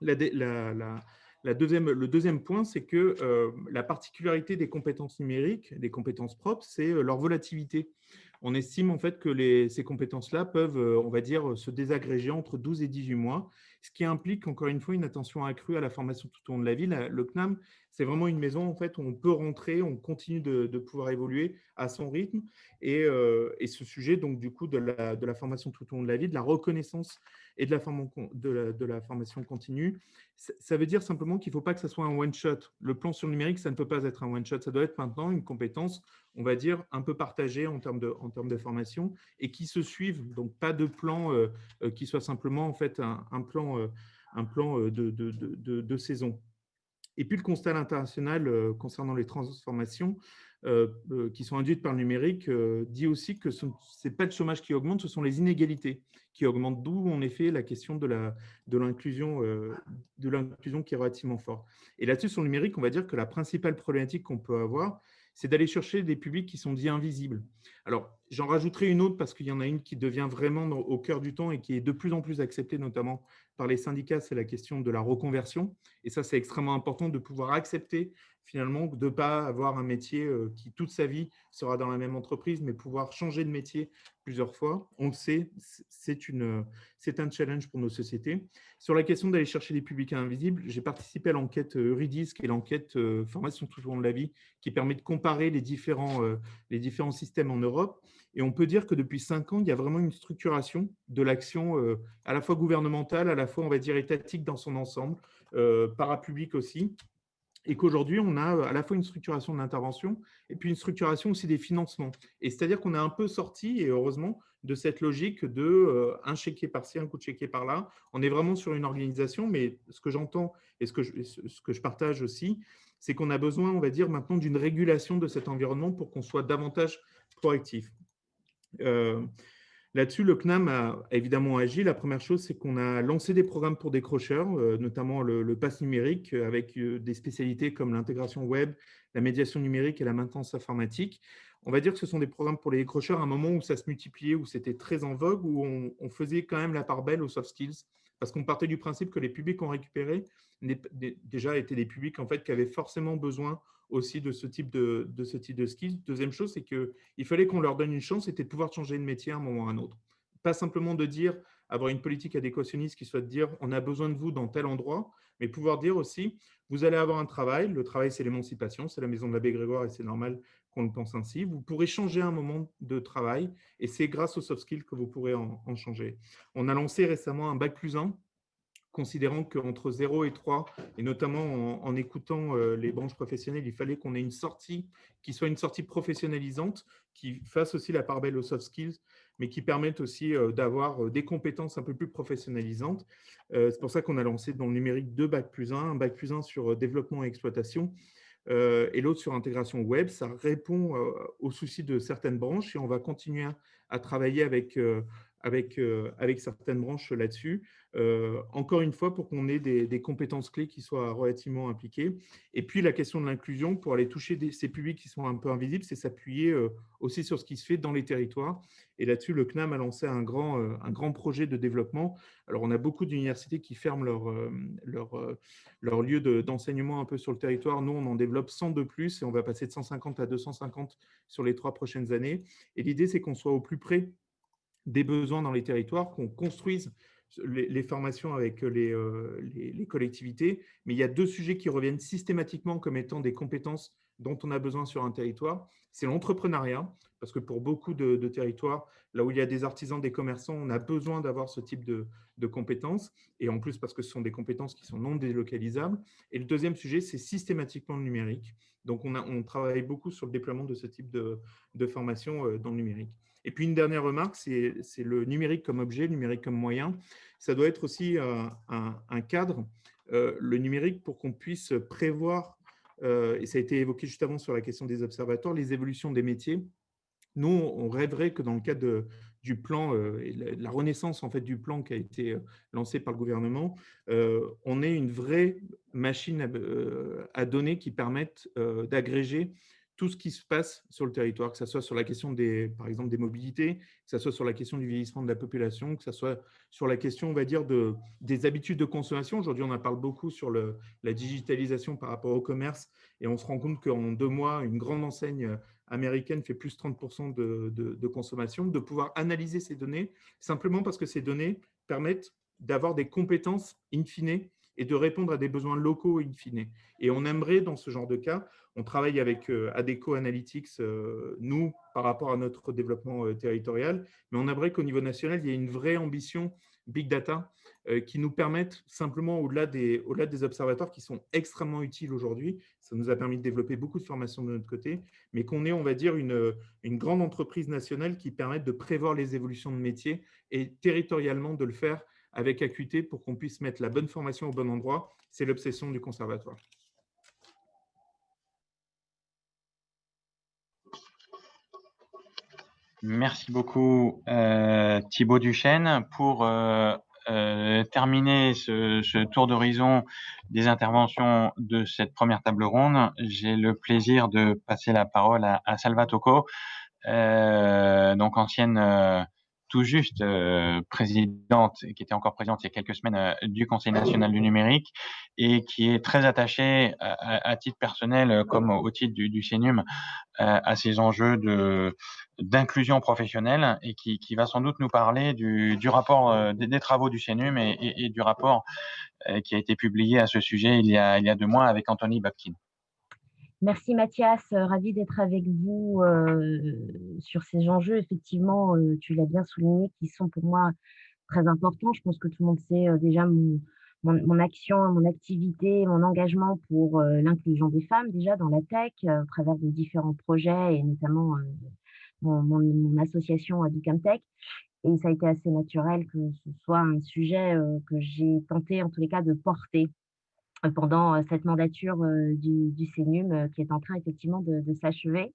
La, deuxième, le deuxième point, c'est que euh, la particularité des compétences numériques, des compétences propres, c'est euh, leur volatilité. On estime en fait que ces compétences-là peuvent, euh, on va dire, se désagréger entre 12 et 18 mois, ce qui implique encore une fois une attention accrue à la formation tout au long de la vie. le CNAM, c'est vraiment une maison en fait où on peut rentrer, on continue de, pouvoir évoluer à son rythme. Euh, et, ce sujet, donc du coup, de la, de la, formation tout au long de la vie, de la reconnaissance et de la, de la formation continue, ça veut dire simplement qu'il ne faut pas que ce soit un one-shot. Le plan sur le numérique, ça ne peut pas être un one-shot. Ça doit être maintenant une compétence, on va dire, un peu partagée en termes de, formation et qui se suivent. Donc, pas de plan euh, euh, qui soit simplement en fait un, plan, un plan de, de, de saison. Et puis le constat international euh, concernant les transformations euh, euh, qui sont induites par le numérique dit aussi que ce n'est pas le chômage qui augmente, ce sont les inégalités qui augmentent, d'où en effet la question de l'inclusion de l'inclusion qui est relativement forte. Et là-dessus, sur le numérique, on va dire que la principale problématique qu'on peut avoir, c'est d'aller chercher des publics qui sont dits invisibles. Alors, j'en rajouterai une autre parce qu'il y en a une qui devient vraiment au cœur du temps et qui est de plus en plus acceptée, notamment par les syndicats, c'est la question de la reconversion. Et ça, c'est extrêmement important de pouvoir accepter finalement de ne pas avoir un métier euh, qui toute sa vie sera dans la même entreprise, mais pouvoir changer de métier plusieurs fois. On le sait, c'est un challenge pour nos sociétés. Sur la question d'aller chercher des publics invisibles, j'ai participé à l'enquête euh, Euridis, qui est l'enquête euh, formation tout au long de la vie, qui permet de comparer les différents, les différents systèmes en Europe. Et on peut dire que depuis cinq ans, il y a vraiment une structuration de l'action à la fois gouvernementale, à la fois, on va dire, étatique dans son ensemble, parapublic aussi et qu'aujourd'hui, on a à la fois une structuration de l'intervention et puis une structuration aussi des financements. Et c'est-à-dire qu'on est un peu sorti, et heureusement, de cette logique de euh, un chéquier par-ci, un coup de chéquier par-là. On est vraiment sur une organisation, mais ce que j'entends et ce que je, ce que je partage aussi, c'est qu'on a besoin, on va dire, maintenant d'une régulation de cet environnement pour qu'on soit davantage proactif. Euh, Là-dessus, le CNAM a évidemment agi. La première chose, c'est qu'on a lancé des programmes pour décrocheurs, euh, notamment le, pass numérique, euh, avec euh, des spécialités comme l'intégration web, la médiation numérique et la maintenance informatique. On va dire que ce sont des programmes pour les décrocheurs à un moment où ça se multipliait, où c'était très en vogue, où on, on, faisait quand même la part belle aux soft skills, parce qu'on partait du principe que les publics qu'on récupérait déjà étaient des publics en fait, qui avaient forcément besoin aussi de ce type de, de ce type de skills. Deuxième chose, c'est qu'il fallait qu'on leur donne une chance, c'était de pouvoir changer de métier à un moment ou à un autre. Pas simplement de dire, avoir une politique adéquationniste qui soit de dire, on a besoin de vous dans tel endroit, mais pouvoir dire aussi, vous allez avoir un travail, le travail c'est l'émancipation, c'est la maison de l'abbé Grégoire et c'est normal qu'on le pense ainsi. Vous pourrez changer un moment de travail et c'est grâce aux soft skills que vous pourrez en, en changer. On a lancé récemment un bac plus 1 considérant qu'entre 0 et 3, et notamment en, écoutant euh, les branches professionnelles, il fallait qu'on ait une sortie qui soit une sortie professionnalisante, qui fasse aussi la part belle aux soft skills, mais qui permette aussi euh, d'avoir euh, des compétences un peu plus professionnalisantes. C'est pour ça qu'on a lancé dans le numérique deux bac plus 1, un bac plus 1 sur développement et exploitation, et l'autre sur intégration web. Ça répond aux soucis de certaines branches et on va continuer à travailler avec avec, euh, avec certaines branches là-dessus. Euh, encore une fois, pour qu'on ait des, compétences clés qui soient relativement impliquées. Et puis, la question de l'inclusion, pour aller toucher ces publics qui sont un peu invisibles, c'est s'appuyer euh, aussi sur ce qui se fait dans les territoires. Et là-dessus, le CNAM a lancé un grand, un grand projet de développement. Alors, on a beaucoup d'universités qui ferment leur, leur lieu d'enseignement un peu sur le territoire. Nous, on en développe 100 de plus et on va passer de 150 à 250 sur les trois prochaines années. Et l'idée, c'est qu'on soit au plus près des besoins dans les territoires, qu'on construise les, formations avec euh, les, les, collectivités. Mais il y a deux sujets qui reviennent systématiquement comme étant des compétences dont on a besoin sur un territoire. C'est l'entrepreneuriat, parce que pour beaucoup de, territoires, là où il y a des artisans, des commerçants, on a besoin d'avoir ce type de, de, compétences. Et en plus, parce que ce sont des compétences qui sont non délocalisables. Et le deuxième sujet, c'est systématiquement le numérique. Donc, on, a, on travaille beaucoup sur le déploiement de ce type de, de formation euh, dans le numérique. Et puis une dernière remarque, c'est le numérique comme objet, le numérique comme moyen. Ça doit être aussi un, cadre, le numérique, pour qu'on puisse prévoir, et ça a été évoqué juste avant sur la question des observatoires, les évolutions des métiers. Nous, on rêverait que dans le cadre du plan euh, la, renaissance en fait du plan qui a été euh, lancé par le gouvernement, euh, on ait une vraie machine à, données qui permette d'agréger tout ce qui se passe sur le territoire, que ce soit sur la question des, par exemple, des mobilités, que ce soit sur la question du vieillissement de la population, que ce soit sur la question, on va dire, de, des habitudes de consommation. Aujourd'hui, on en parle beaucoup sur le, la digitalisation par rapport au commerce et on se rend compte qu'en deux mois, une grande enseigne américaine fait plus 30% de, de, consommation, de pouvoir analyser ces données simplement parce que ces données permettent d'avoir des compétences in fine et de répondre à des besoins locaux in fine. Et on aimerait, dans ce genre de cas, on travaille avec euh, Adeco Analytics, euh, nous, par rapport à notre développement euh, territorial, mais on aimerait qu'au niveau national, il y ait une vraie ambition big data qui nous permettent simplement, au-delà des, au des observatoires qui sont extrêmement utiles aujourd'hui, ça nous a permis de développer beaucoup de formations de notre côté, mais qu'on ait, on va dire, une, une grande entreprise nationale qui permette de prévoir les évolutions de métiers et territorialement de le faire avec acuité pour qu'on puisse mettre la bonne formation au bon endroit. C'est l'obsession du conservatoire. Merci beaucoup euh, Thibaut Duchesne. Pour euh, euh, terminer ce, tour d'horizon des interventions de cette première table ronde, j'ai le plaisir de passer la parole à, à donc ancienne tout juste euh, présidente, qui était encore présente il y a quelques semaines euh, du Conseil national du numérique et qui est très attachée à, titre personnel, euh, comme au titre du, du CENUM, à ces enjeux de d'inclusion professionnelle et qui, qui, va sans doute nous parler du, du rapport des, travaux du CENUM et, et, du rapport qui a été publié à ce sujet il y a, il y a deux mois avec Anthony Babkin. Merci Mathias, euh, ravi d'être avec vous euh, sur ces enjeux. Effectivement, euh, tu l'as bien souligné, qui sont pour moi très importants. Je pense que tout le monde sait déjà mon, mon, action, mon activité, mon engagement pour l'inclusion des femmes déjà dans la tech, à travers de différents projets et notamment mon, mon, association Tech. Et ça a été assez naturel que ce soit un sujet que j'ai tenté en tous les cas de porter pendant cette mandature du, du CENUM qui est en train effectivement de, s'achever.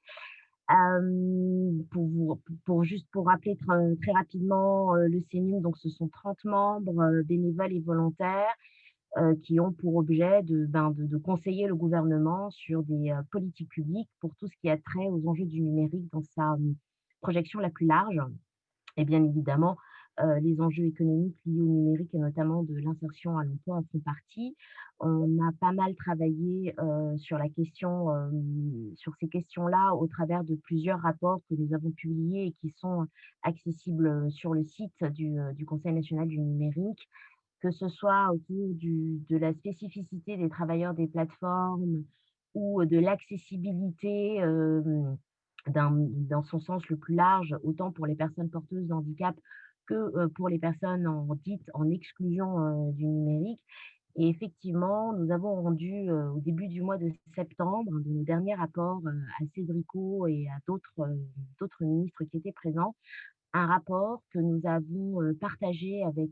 pour, pour, juste pour rappeler très, rapidement le CENUM, donc ce sont 30 membres bénévoles et volontaires qui ont pour objet ben, de, de, conseiller le gouvernement sur des politiques publiques pour tout ce qui a trait aux enjeux du numérique dans sa projection la plus large. Et bien évidemment, les enjeux économiques liés au numérique et notamment de l'insertion à l'emploi en font partie. On a pas mal travaillé sur la question, sur ces questions-là au travers de plusieurs rapports que nous avons publiés et qui sont accessibles sur le site du, Conseil national du numérique, que ce soit autour de la spécificité des travailleurs des plateformes ou de l'accessibilité dans son sens le plus large, autant pour les personnes porteuses de handicap que pour les personnes en dites en exclusion du numérique. Et effectivement, nous avons rendu au début du mois de septembre, de nos derniers rapports à Cédrico et à d'autres ministres qui étaient présents, un rapport que nous avons partagé avec,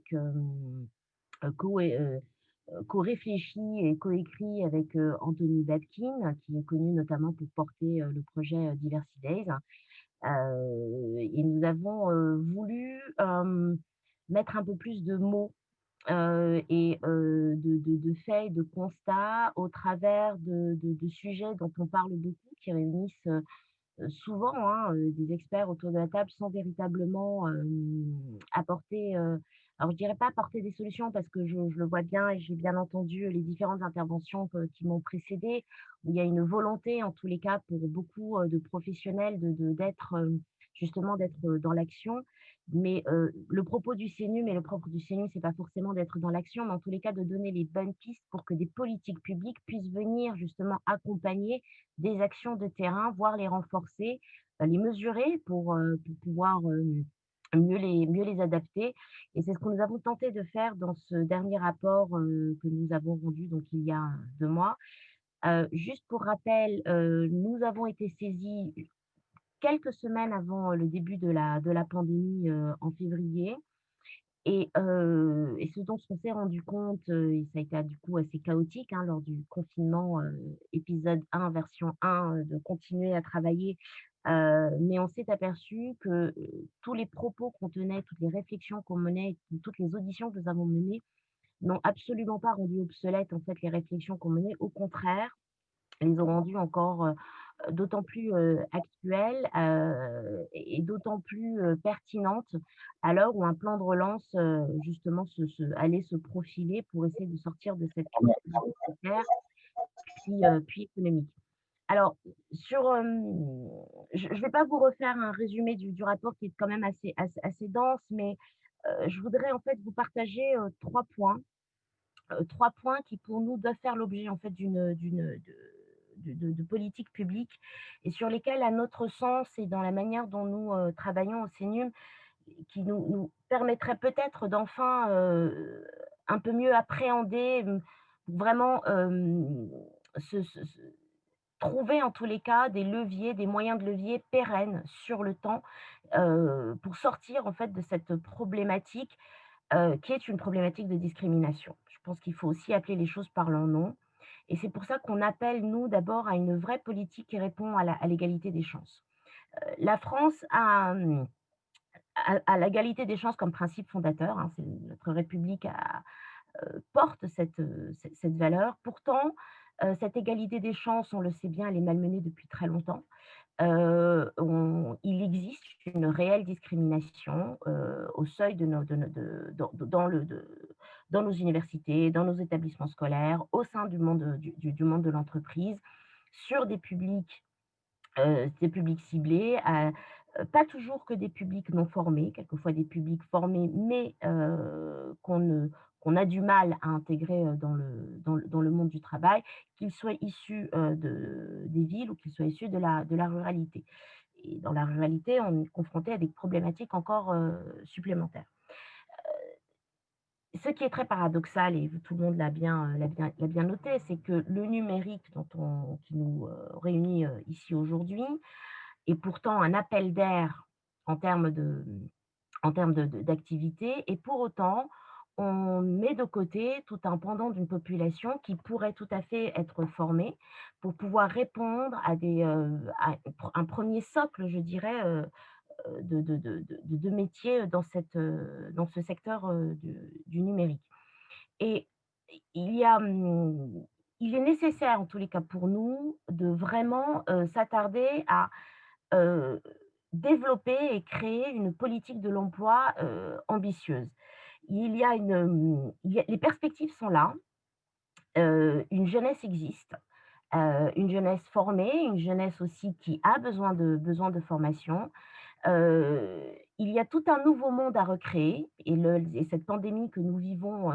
co-réfléchi et co-écrit avec Anthony Babkin, qui est connu notamment pour porter le projet Diversity Days. Et nous avons voulu mettre un peu plus de mots et de, faits de constats au travers de, de, sujets dont on parle beaucoup, qui réunissent souvent hein, des experts autour de la table sans véritablement apporter, alors je dirais pas apporter des solutions parce que je, le vois bien et j'ai bien entendu les différentes interventions qui m'ont précédé, où il y a une volonté en tous les cas pour beaucoup de professionnels de d'être justement d'être dans l'action. Mais le propos du CNU, mais le propre du CNU, c'est pas forcément d'être dans l'action, mais en tous les cas de donner les bonnes pistes pour que des politiques publiques puissent venir justement accompagner des actions de terrain, voire les renforcer, les mesurer pour pouvoir mieux les, mieux les adapter. Et c'est ce que nous avons tenté de faire dans ce dernier rapport que nous avons rendu donc il y a deux mois. juste pour rappel, nous avons été saisis quelques semaines avant le début de la, de la pandémie en février. Et, et, ce dont on s'est rendu compte, et ça a été du coup assez chaotique hein, lors du confinement épisode 1, version 1, de continuer à travailler, mais on s'est aperçu que tous les propos qu'on tenait, toutes les réflexions qu'on menait, toutes les auditions que nous avons menées n'ont absolument pas rendu obsolètes en fait les réflexions qu'on menait. Au contraire, les ont rendues encore d'autant plus actuelle et d'autant plus pertinente à l'heure où un plan de relance justement se, allait se profiler pour essayer de sortir de cette crise puis, puis économique. Alors, sur, je ne vais pas vous refaire un résumé du, rapport qui est quand même assez, dense, mais je voudrais en fait vous partager trois points, trois points qui pour nous doivent faire l'objet en fait d'une de, politique publique et sur lesquels, à notre sens et dans la manière dont nous travaillons au CENUM, qui nous, nous permettrait peut-être d'enfin un peu mieux appréhender, vraiment se, trouver en tous les cas des leviers, des moyens de levier pérennes sur le temps euh, pour sortir en fait de cette problématique qui est une problématique de discrimination. Je pense qu'il faut aussi appeler les choses par leur nom. Et c'est pour ça qu'on appelle, nous, d'abord à une vraie politique qui répond à l'égalité des chances. Euh, la France a, hum, l'égalité des chances comme principe fondateur. Hein, notre République euh, porte cette, valeur. Pourtant, euh, cette égalité des chances, on le sait bien, elle est malmenée depuis très longtemps. il existe une réelle discrimination au seuil de, nos, dans, nos universités, dans nos établissements scolaires, au sein du monde, de l'entreprise, sur des publics, euh, des publics ciblés, euh, pas toujours que des publics non formés, quelquefois des publics formés, mais euh, qu'on a du mal à intégrer dans le, dans le, monde du travail, qu'ils soient issus de, des villes ou qu'ils soient issus de la, de la ruralité. Et dans la ruralité, on est confronté à des problématiques encore supplémentaires ce qui est très paradoxal, et tout le monde l'a bien, bien, bien, noté, c'est que le numérique dont on, qui nous réunit ici aujourd'hui est pourtant un appel d'air en termes de en termes d'activité, et pour autant, on met de côté tout un pendant d'une population qui pourrait tout à fait être formée pour pouvoir répondre à, à un premier socle, je dirais, de, de, de, de, métiers dans, ce secteur du, numérique. Et mmh, il est nécessaire, en tous les cas pour nous, de vraiment s'attarder à développer et créer une politique de l'emploi ambitieuse. Il y a une, les perspectives sont là, une jeunesse existe, une jeunesse formée, une jeunesse aussi qui a besoin de, besoin de formation, il y a tout un nouveau monde à recréer et, le, cette pandémie que nous vivons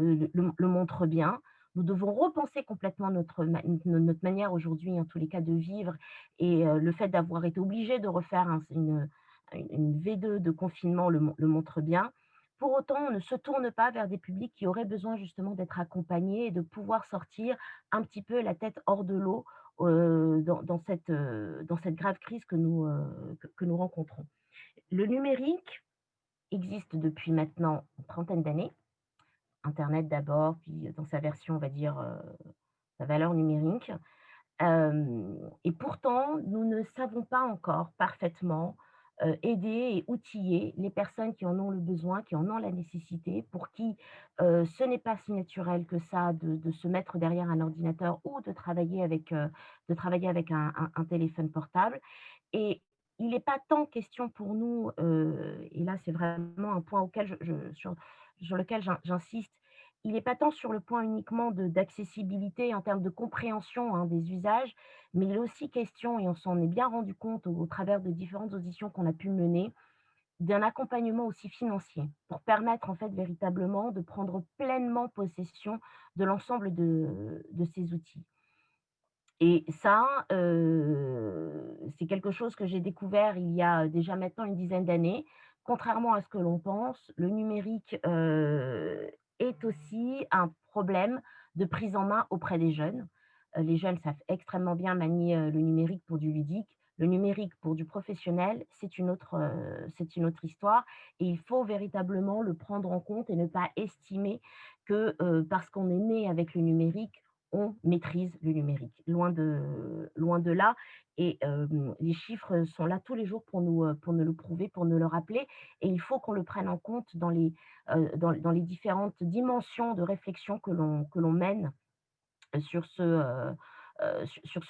le, montre bien. Nous devons repenser complètement notre, notre manière aujourd'hui, en tous les cas, de vivre et le fait d'avoir été obligé de refaire une, une, V2 de confinement le, montre bien. Pour autant, on ne se tourne pas vers des publics qui auraient besoin justement d'être accompagnés et de pouvoir sortir un petit peu la tête hors de l'eau dans, cette, grave crise que nous, que, nous rencontrons. Le numérique existe depuis maintenant une trentaine d'années. Internet d'abord, puis dans sa version, on va dire, sa valeur numérique. et pourtant, nous ne savons pas encore parfaitement aider et outiller les personnes qui en ont le besoin, qui en ont la nécessité, pour qui euh, ce n'est pas si naturel que ça de, se mettre derrière un ordinateur ou de travailler avec, euh, de travailler avec un, téléphone portable. Et il n'est pas tant question pour nous, et là c'est vraiment un point auquel sur, sur lequel j'insiste, il n'est pas tant sur le point uniquement d'accessibilité en termes de compréhension hein, des usages, mais il est aussi question, et on s'en est bien rendu compte au, travers de différentes auditions qu'on a pu mener, d'un accompagnement aussi financier pour permettre en fait véritablement de prendre pleinement possession de l'ensemble de, ces outils. Et ça, euh, c'est quelque chose que j'ai découvert il y a déjà maintenant une dizaine d'années. Contrairement à ce que l'on pense, le numérique euh, est aussi un problème de prise en main auprès des jeunes. Euh, les jeunes savent extrêmement bien manier euh, le numérique pour du ludique. Le numérique pour du professionnel, c'est une, autre, c'est une autre histoire et il faut véritablement le prendre en compte et ne pas estimer que parce qu'on est né avec le numérique, on maîtrise le numérique. Loin de, là. Et les chiffres sont là tous les jours pour nous, le prouver, pour nous le rappeler. Et il faut qu'on le prenne en compte dans les, différentes dimensions de réflexion que l'on mène sur ce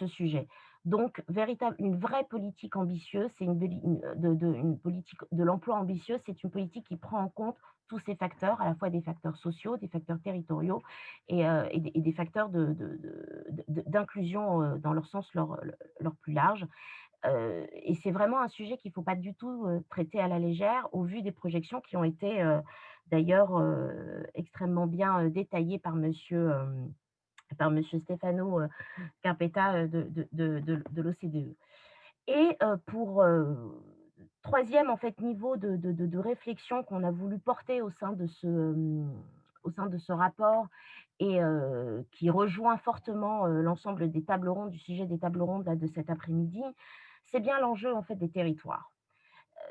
sujet. Donc, véritable, une vraie politique ambitieuse, c'est une, politique de l'emploi ambitieuse, c'est une politique qui prend en compte tous ces facteurs, à la fois des facteurs sociaux, des facteurs territoriaux et, et, des, facteurs d'inclusion de, dans leur sens leur, plus large. et c'est vraiment un sujet qu'il ne faut pas du tout traiter à la légère au vu des projections qui ont été d'ailleurs extrêmement bien détaillées par monsieur par M. Stefano Carpeta de, de, de, l'OCDE. Et pour troisième en fait, niveau de, réflexion qu'on a voulu porter au sein de ce, au sein de ce rapport et qui rejoint fortement l'ensemble des tables rondes, du sujet des tables rondes de cet après-midi, c'est bien l'enjeu en fait des territoires.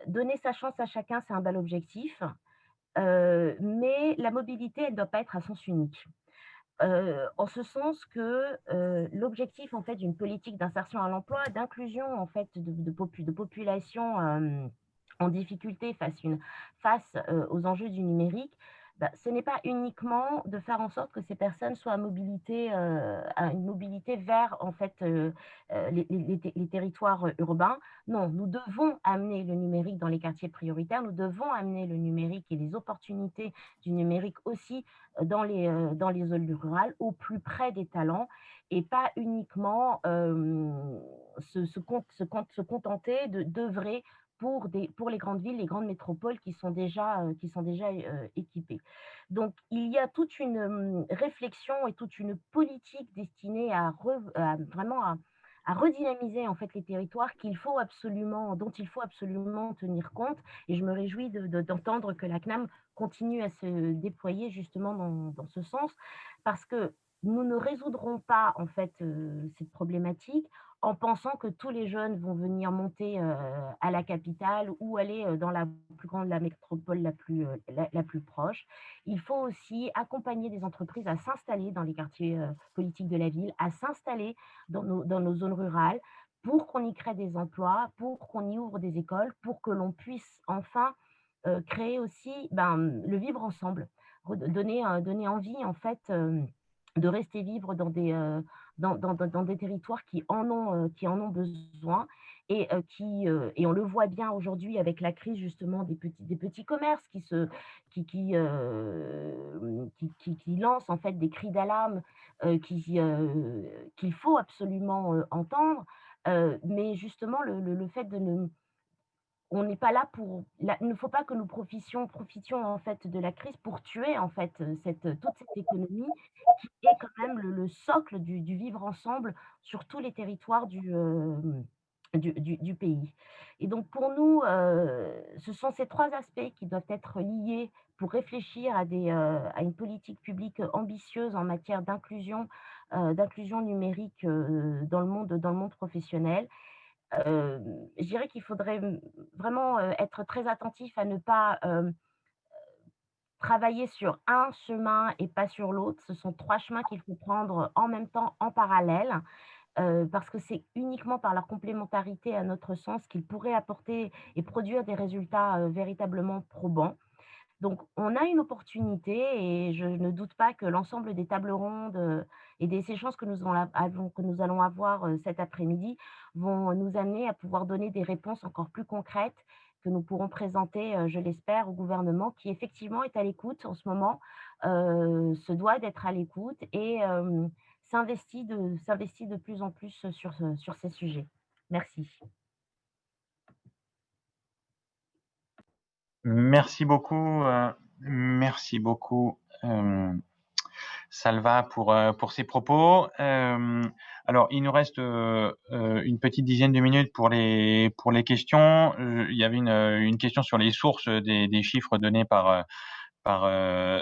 Donner sa chance à chacun, c'est un bel objectif, mais la mobilité, elle ne doit pas être à sens unique en ce sens que l'objectif en fait d'une politique d'insertion à l'emploi, d'inclusion en fait de, de, de population en difficulté face aux enjeux du numérique, bah, ce n'est pas uniquement de faire en sorte que ces personnes soient à, mobilité, euh, à une mobilité vers en fait, euh, euh, les, territoires urbains. Non, nous devons amener le numérique dans les quartiers prioritaires, nous devons amener le numérique et les opportunités du numérique aussi dans les, zones rurales, au plus près des talents, et pas uniquement se, contenter d'œuvrer pour, les grandes villes, les grandes métropoles qui sont déjà, euh, euh, équipées. Donc, il y a toute une hum, réflexion et toute une politique destinée à, vraiment à, redynamiser en fait les territoires qu'il faut absolument, dont il faut absolument tenir compte. Et je me réjouis d'entendre que la CNAM continue à se déployer justement dans, dans, ce sens, parce que nous ne résoudrons pas en fait euh, cette problématique en pensant que tous les jeunes vont venir monter à la capitale ou aller dans la plus grande la métropole la plus, la, plus proche. Il faut aussi accompagner des entreprises à s'installer dans les quartiers politiques de la ville, à s'installer dans nos, dans nos zones rurales pour qu'on y crée des emplois, pour qu'on y ouvre des écoles, pour que l'on puisse enfin créer aussi ben, le vivre ensemble, donner, donner envie en fait de rester vivre dans des, dans, dans, dans, des territoires qui en ont, qui en ont besoin et, qui, et on le voit bien aujourd'hui avec la crise justement des petits, des petits commerces qui, se, qui, qui, qui, lancent en fait des cris d'alarme qu'il faut absolument entendre. mais justement, le, le, le fait de ne on n'est pas là pour. il ne faut pas que nous profitions, profitions en fait de la crise pour tuer en fait cette, toute cette économie qui est quand même le, socle du, vivre ensemble sur tous les territoires du, du, pays. Et donc pour nous, ce sont ces trois aspects qui doivent être liés pour réfléchir à, des, à une politique publique ambitieuse en matière d'inclusion, d'inclusion numérique dans le monde, dans le monde professionnel je dirais qu'il faudrait vraiment être très attentif à ne pas travailler sur un chemin et pas sur l'autre. Ce sont trois chemins qu'il faut prendre en même temps, en parallèle, parce que c'est uniquement par leur complémentarité, à notre sens, qu'ils pourraient apporter et produire des résultats véritablement probants. Donc, on a une opportunité et je ne doute pas que l'ensemble des tables rondes euh, et des échanges que nous, allons avoir euh, cet après-midi vont nous amener à pouvoir donner des réponses encore plus concrètes que nous pourrons présenter, euh, je l'espère, au gouvernement qui effectivement est à l'écoute en ce moment, se doit d'être à l'écoute et s'investit de, plus en plus sur ces sujets. Merci. Merci beaucoup, euh, merci beaucoup, euh, Salva, pour, euh, pour ces propos. alors, il nous reste une petite dizaine de minutes pour les, pour les questions. il y avait une, une question sur les sources des, des chiffres donnés par, par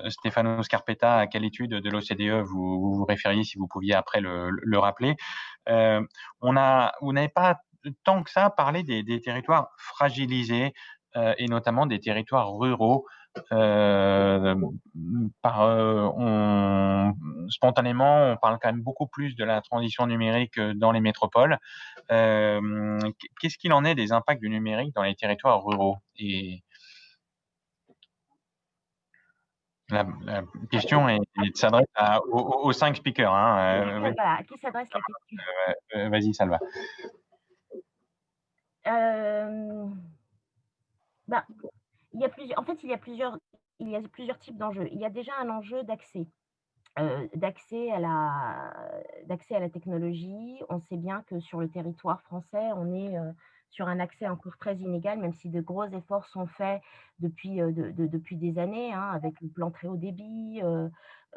Stefano Scarpetta. À quelle étude de l'OCDE vous, vous, référiez, si vous pouviez après le, le rappeler? on a, vous n'avez pas tant que ça parler des, des territoires fragilisés et notamment des territoires ruraux. par, on, spontanément, on parle quand même beaucoup plus de la transition numérique dans les métropoles. Qu'est-ce qu'il en est des impacts du numérique dans les territoires ruraux? Et, La, question est, s'adresse aux, cinq speakers. Hein, euh, à qui s'adresse la question? euh, euh, Vas-y, Salva. Bah, il y a plusieurs, en fait, il y a plusieurs, il y a plusieurs types d'enjeux. Il y a déjà un enjeu d'accès. d'accès à la à la technologie. On sait bien que sur le territoire français, on est sur un accès encore très inégal, même si de gros efforts sont faits depuis, euh, depuis des années, hein, avec le plan très haut débit. Euh,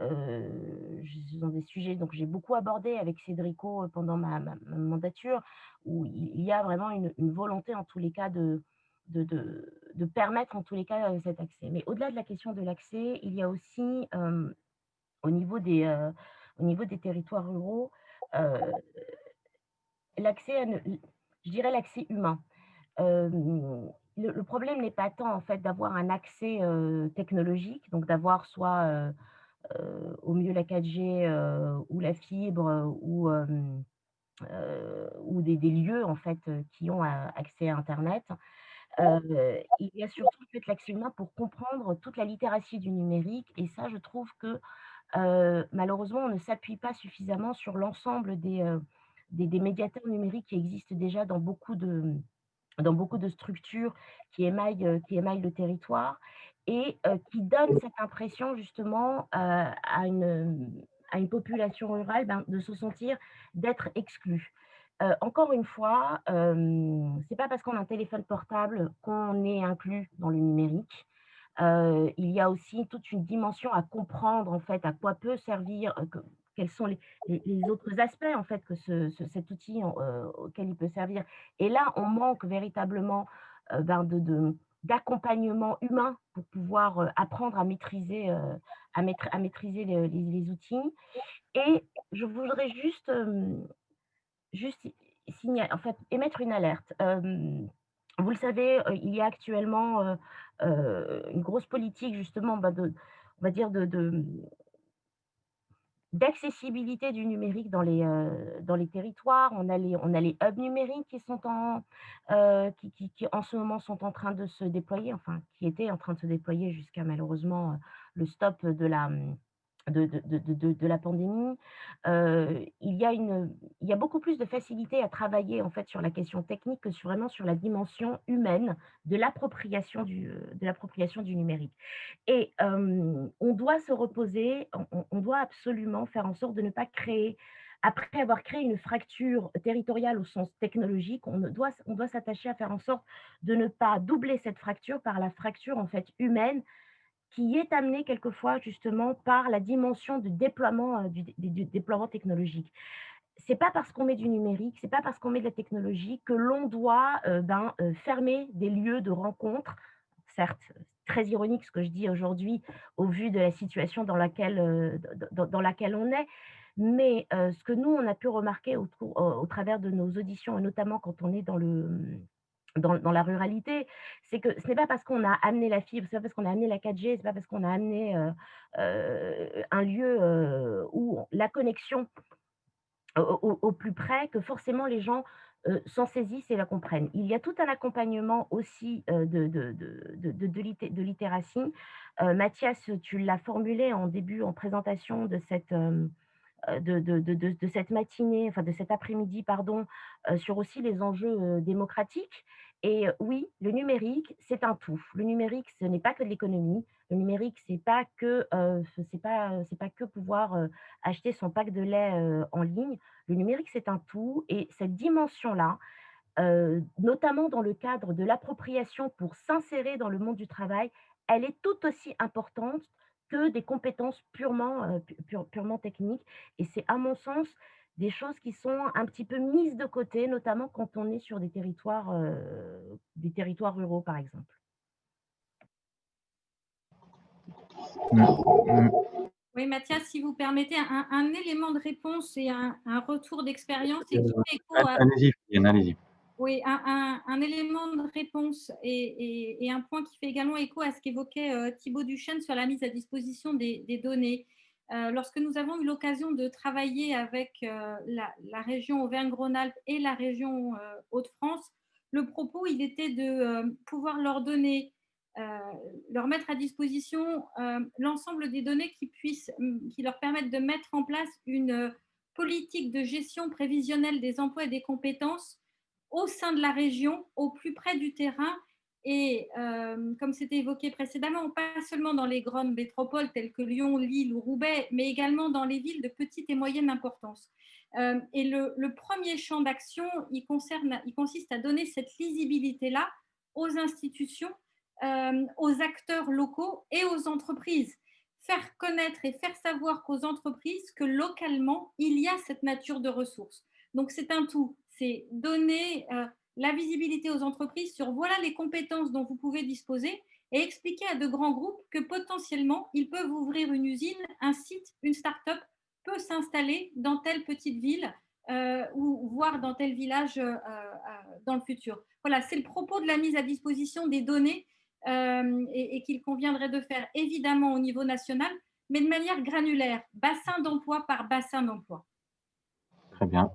euh, ce sont des sujets donc j'ai beaucoup abordé avec Cédrico pendant ma, mandature, où il y a vraiment une, volonté en tous les cas de, de, de, permettre en tous les cas cet accès. Mais au-delà de la question de l'accès, il y a aussi au, niveau des, au niveau des territoires ruraux, l'accès je dirais l'accès humain. le, problème n'est pas tant en fait d'avoir un accès technologique, donc d'avoir soit au mieux la 4G ou la fibre ou, ou des, lieux en fait qui ont accès à Internet. Il y a surtout en fait, l'accès humain pour comprendre toute la littératie du numérique et ça je trouve que malheureusement on ne s'appuie pas suffisamment sur l'ensemble des des, médiateurs numériques qui existent déjà dans beaucoup de, dans beaucoup de structures qui émaillent, qui émaillent le territoire et qui donnent cette impression justement à, une, à une population rurale ben, de se sentir d'être exclue. Encore une fois, ce c'est pas parce qu'on a un téléphone portable qu'on est inclus dans le numérique. il y a aussi toute une dimension à comprendre en fait à quoi peut servir, quels sont les, autres aspects en fait que cet outil euh, auquel il peut servir. Et là, on manque véritablement euh, ben, d'accompagnement humain pour pouvoir euh, apprendre à maîtriser, à maîtriser les, outils. Et je voudrais juste, juste signaler, en fait, émettre une alerte. vous le savez, il y a actuellement une grosse politique justement de, d'accessibilité du numérique dans les, euh, territoires. On a les, hubs numériques qui, sont en, euh, qui, en ce moment sont en train de se déployer, enfin qui étaient en train de se déployer jusqu'à malheureusement euh, le stop de la, de, la pandémie. il, y a beaucoup plus de facilité à travailler en fait sur la question technique que sur, vraiment sur la dimension humaine de l'appropriation du, de l'appropriation du numérique. Et on doit se reposer, on, doit absolument faire en sorte de ne pas créer après avoir créé une fracture territoriale au sens technologique, on doit, on doit s'attacher à faire en sorte de ne pas doubler cette fracture par la fracture en fait humaine qui est amené quelquefois justement par la dimension du déploiement, euh, du, déploiement technologique. C'est pas parce qu'on met du numérique, c'est pas parce qu'on met de la technologie que l'on doit euh, ben, euh, fermer des lieux de rencontre. Certes, très ironique ce que je dis aujourd'hui au vu de la situation dans laquelle, dans, laquelle on est, mais ce que nous, on a pu remarquer au, au, travers de nos auditions, et notamment quand on est dans le, dans, la ruralité, c'est que ce n'est pas parce qu'on a amené la fibre, c'est pas parce qu'on a amené la 4G, c'est pas parce qu'on a amené euh, euh, un lieu euh, où la connexion au, plus près que forcément les gens s'en saisissent et la comprennent. Il y a tout un accompagnement aussi de, de, de, de, littératie. Mathias, tu l'as formulé en début, en présentation de cette... De, cette matinée, enfin de cet après-midi, pardon, sur aussi les enjeux démocratiques. Et oui, le numérique, c'est un tout. Le numérique, ce n'est pas que de l'économie. Le numérique, c'est pas pas pas que pouvoir acheter son pack de lait en ligne. Le numérique, c'est un tout. Et cette dimension-là, notamment dans le cadre de l'appropriation pour s'insérer dans le monde du travail, elle est tout aussi importante que des compétences purement, purement techniques. Et c'est à mon sens des choses qui sont un petit peu mises de côté, notamment quand on est sur des territoires, euh, des territoires ruraux, par exemple. Oui, Mathias, si vous permettez un, élément de réponse et un, retour d'expérience. Allez-y, allez-y. Oui, un, élément de réponse et, un point qui fait également écho à ce qu'évoquait euh, Thibaut Duchesne sur la mise à disposition des, données. Euh, lorsque nous avons eu l'occasion de travailler avec euh, la, région Auvergne-Rhône-Alpes et la région Hauts-de-France, le propos, il était de pouvoir leur donner, leur mettre à disposition l'ensemble des données qui, puissent, qui leur permettent de mettre en place une politique de gestion prévisionnelle des emplois et des compétences au sein de la région, au plus près du terrain. Et euh, comme c'était évoqué précédemment, pas seulement dans les grandes métropoles telles que Lyon, Lille ou Roubaix, mais également dans les villes de petite et moyenne importance. Euh, et le, premier champ d'action, il, il consiste à donner cette lisibilité-là aux institutions, euh, aux acteurs locaux et aux entreprises. Faire connaître et faire savoir qu'aux entreprises que localement, il y a cette nature de ressources. Donc c'est un tout c'est donner euh, la visibilité aux entreprises sur voilà les compétences dont vous pouvez disposer et expliquer à de grands groupes que potentiellement, ils peuvent ouvrir une usine, un site, une start-up peut s'installer dans telle petite ville euh, ou voire dans tel village euh, dans le futur. Voilà, c'est le propos de la mise à disposition des données et, et qu'il conviendrait de faire évidemment au niveau national, mais de manière granulaire, bassin d'emploi par bassin d'emploi. Très bien.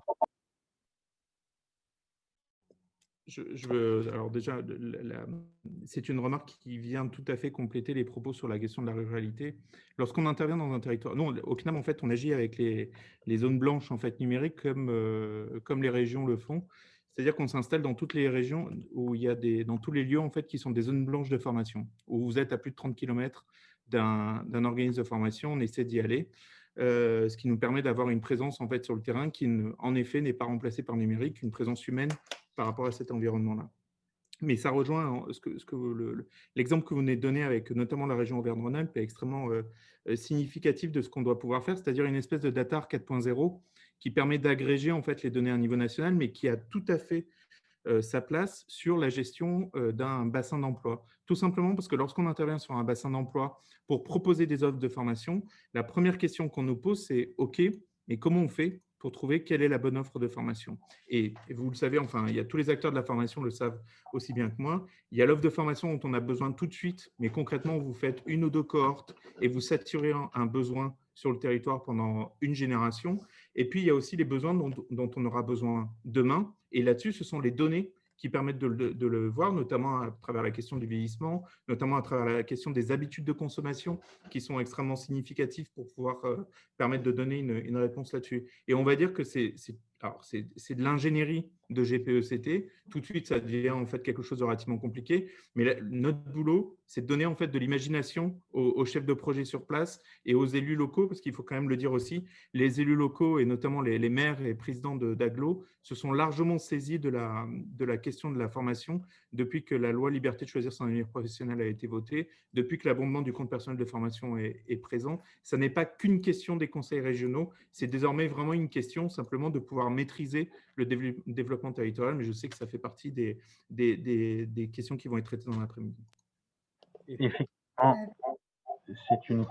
Je, veux, alors déjà, c'est une remarque qui vient tout à fait compléter les propos sur la question de la ruralité. Lorsqu'on intervient dans un territoire, nous, au CNAM, en fait, on agit avec les, zones blanches en fait numériques comme, euh, comme les régions le font. C'est-à-dire qu'on s'installe dans toutes les régions où il y a des, dans tous les lieux en fait qui sont des zones blanches de formation, où vous êtes à plus de 30 km d'un organisme de formation, on essaie d'y aller. Euh, ce qui nous permet d'avoir une présence en fait sur le terrain qui, en effet, n'est pas remplacée par numérique, une présence humaine par rapport à cet environnement-là. Mais ça rejoint que, ce que l'exemple que vous venez de donner avec notamment la région Auvergne-Rhône-Alpes est extrêmement euh, euh, significatif de ce qu'on doit pouvoir faire, c'est-à-dire une espèce de data 4.0 qui permet d'agréger en fait les données à niveau national, mais qui a tout à fait sa place sur la gestion d'un bassin d'emploi. Tout simplement parce que lorsqu'on intervient sur un bassin d'emploi pour proposer des offres de formation, la première question qu'on nous pose, c'est OK, mais comment on fait pour trouver quelle est la bonne offre de formation. Et, vous le savez, enfin, il y a tous les acteurs de la formation le savent aussi bien que moi. Il y a l'offre de formation dont on a besoin tout de suite, mais concrètement, vous faites une ou deux cohortes et vous saturez un, besoin sur le territoire pendant une génération. Et puis, il y a aussi les besoins dont, dont on aura besoin demain. Et là-dessus, ce sont les données qui permettent de, le voir, notamment à travers la question du vieillissement, notamment à travers la question des habitudes de consommation qui sont extrêmement significatives pour pouvoir euh, permettre de donner une, une réponse là-dessus. Et on va dire que c'est de l'ingénierie de GPECT. Tout de suite, ça devient en fait quelque chose de relativement compliqué. Mais notre boulot, c'est de donner en fait de l'imagination aux, chefs de projet sur place et aux élus locaux, parce qu'il faut quand même le dire aussi, les élus locaux et notamment les, maires et présidents d'aglo se sont largement saisis de la, de la question de la formation depuis que la loi liberté de choisir son avenir professionnel a été votée, depuis que l'abondement du compte personnel de formation est, est présent. Ça n'est pas qu'une question des conseils régionaux, c'est désormais vraiment une question simplement de pouvoir maîtriser le développement territorial, mais je sais que ça fait partie des, des, des, questions qui vont être traitées dans l'après-midi. Effectivement, c'est une...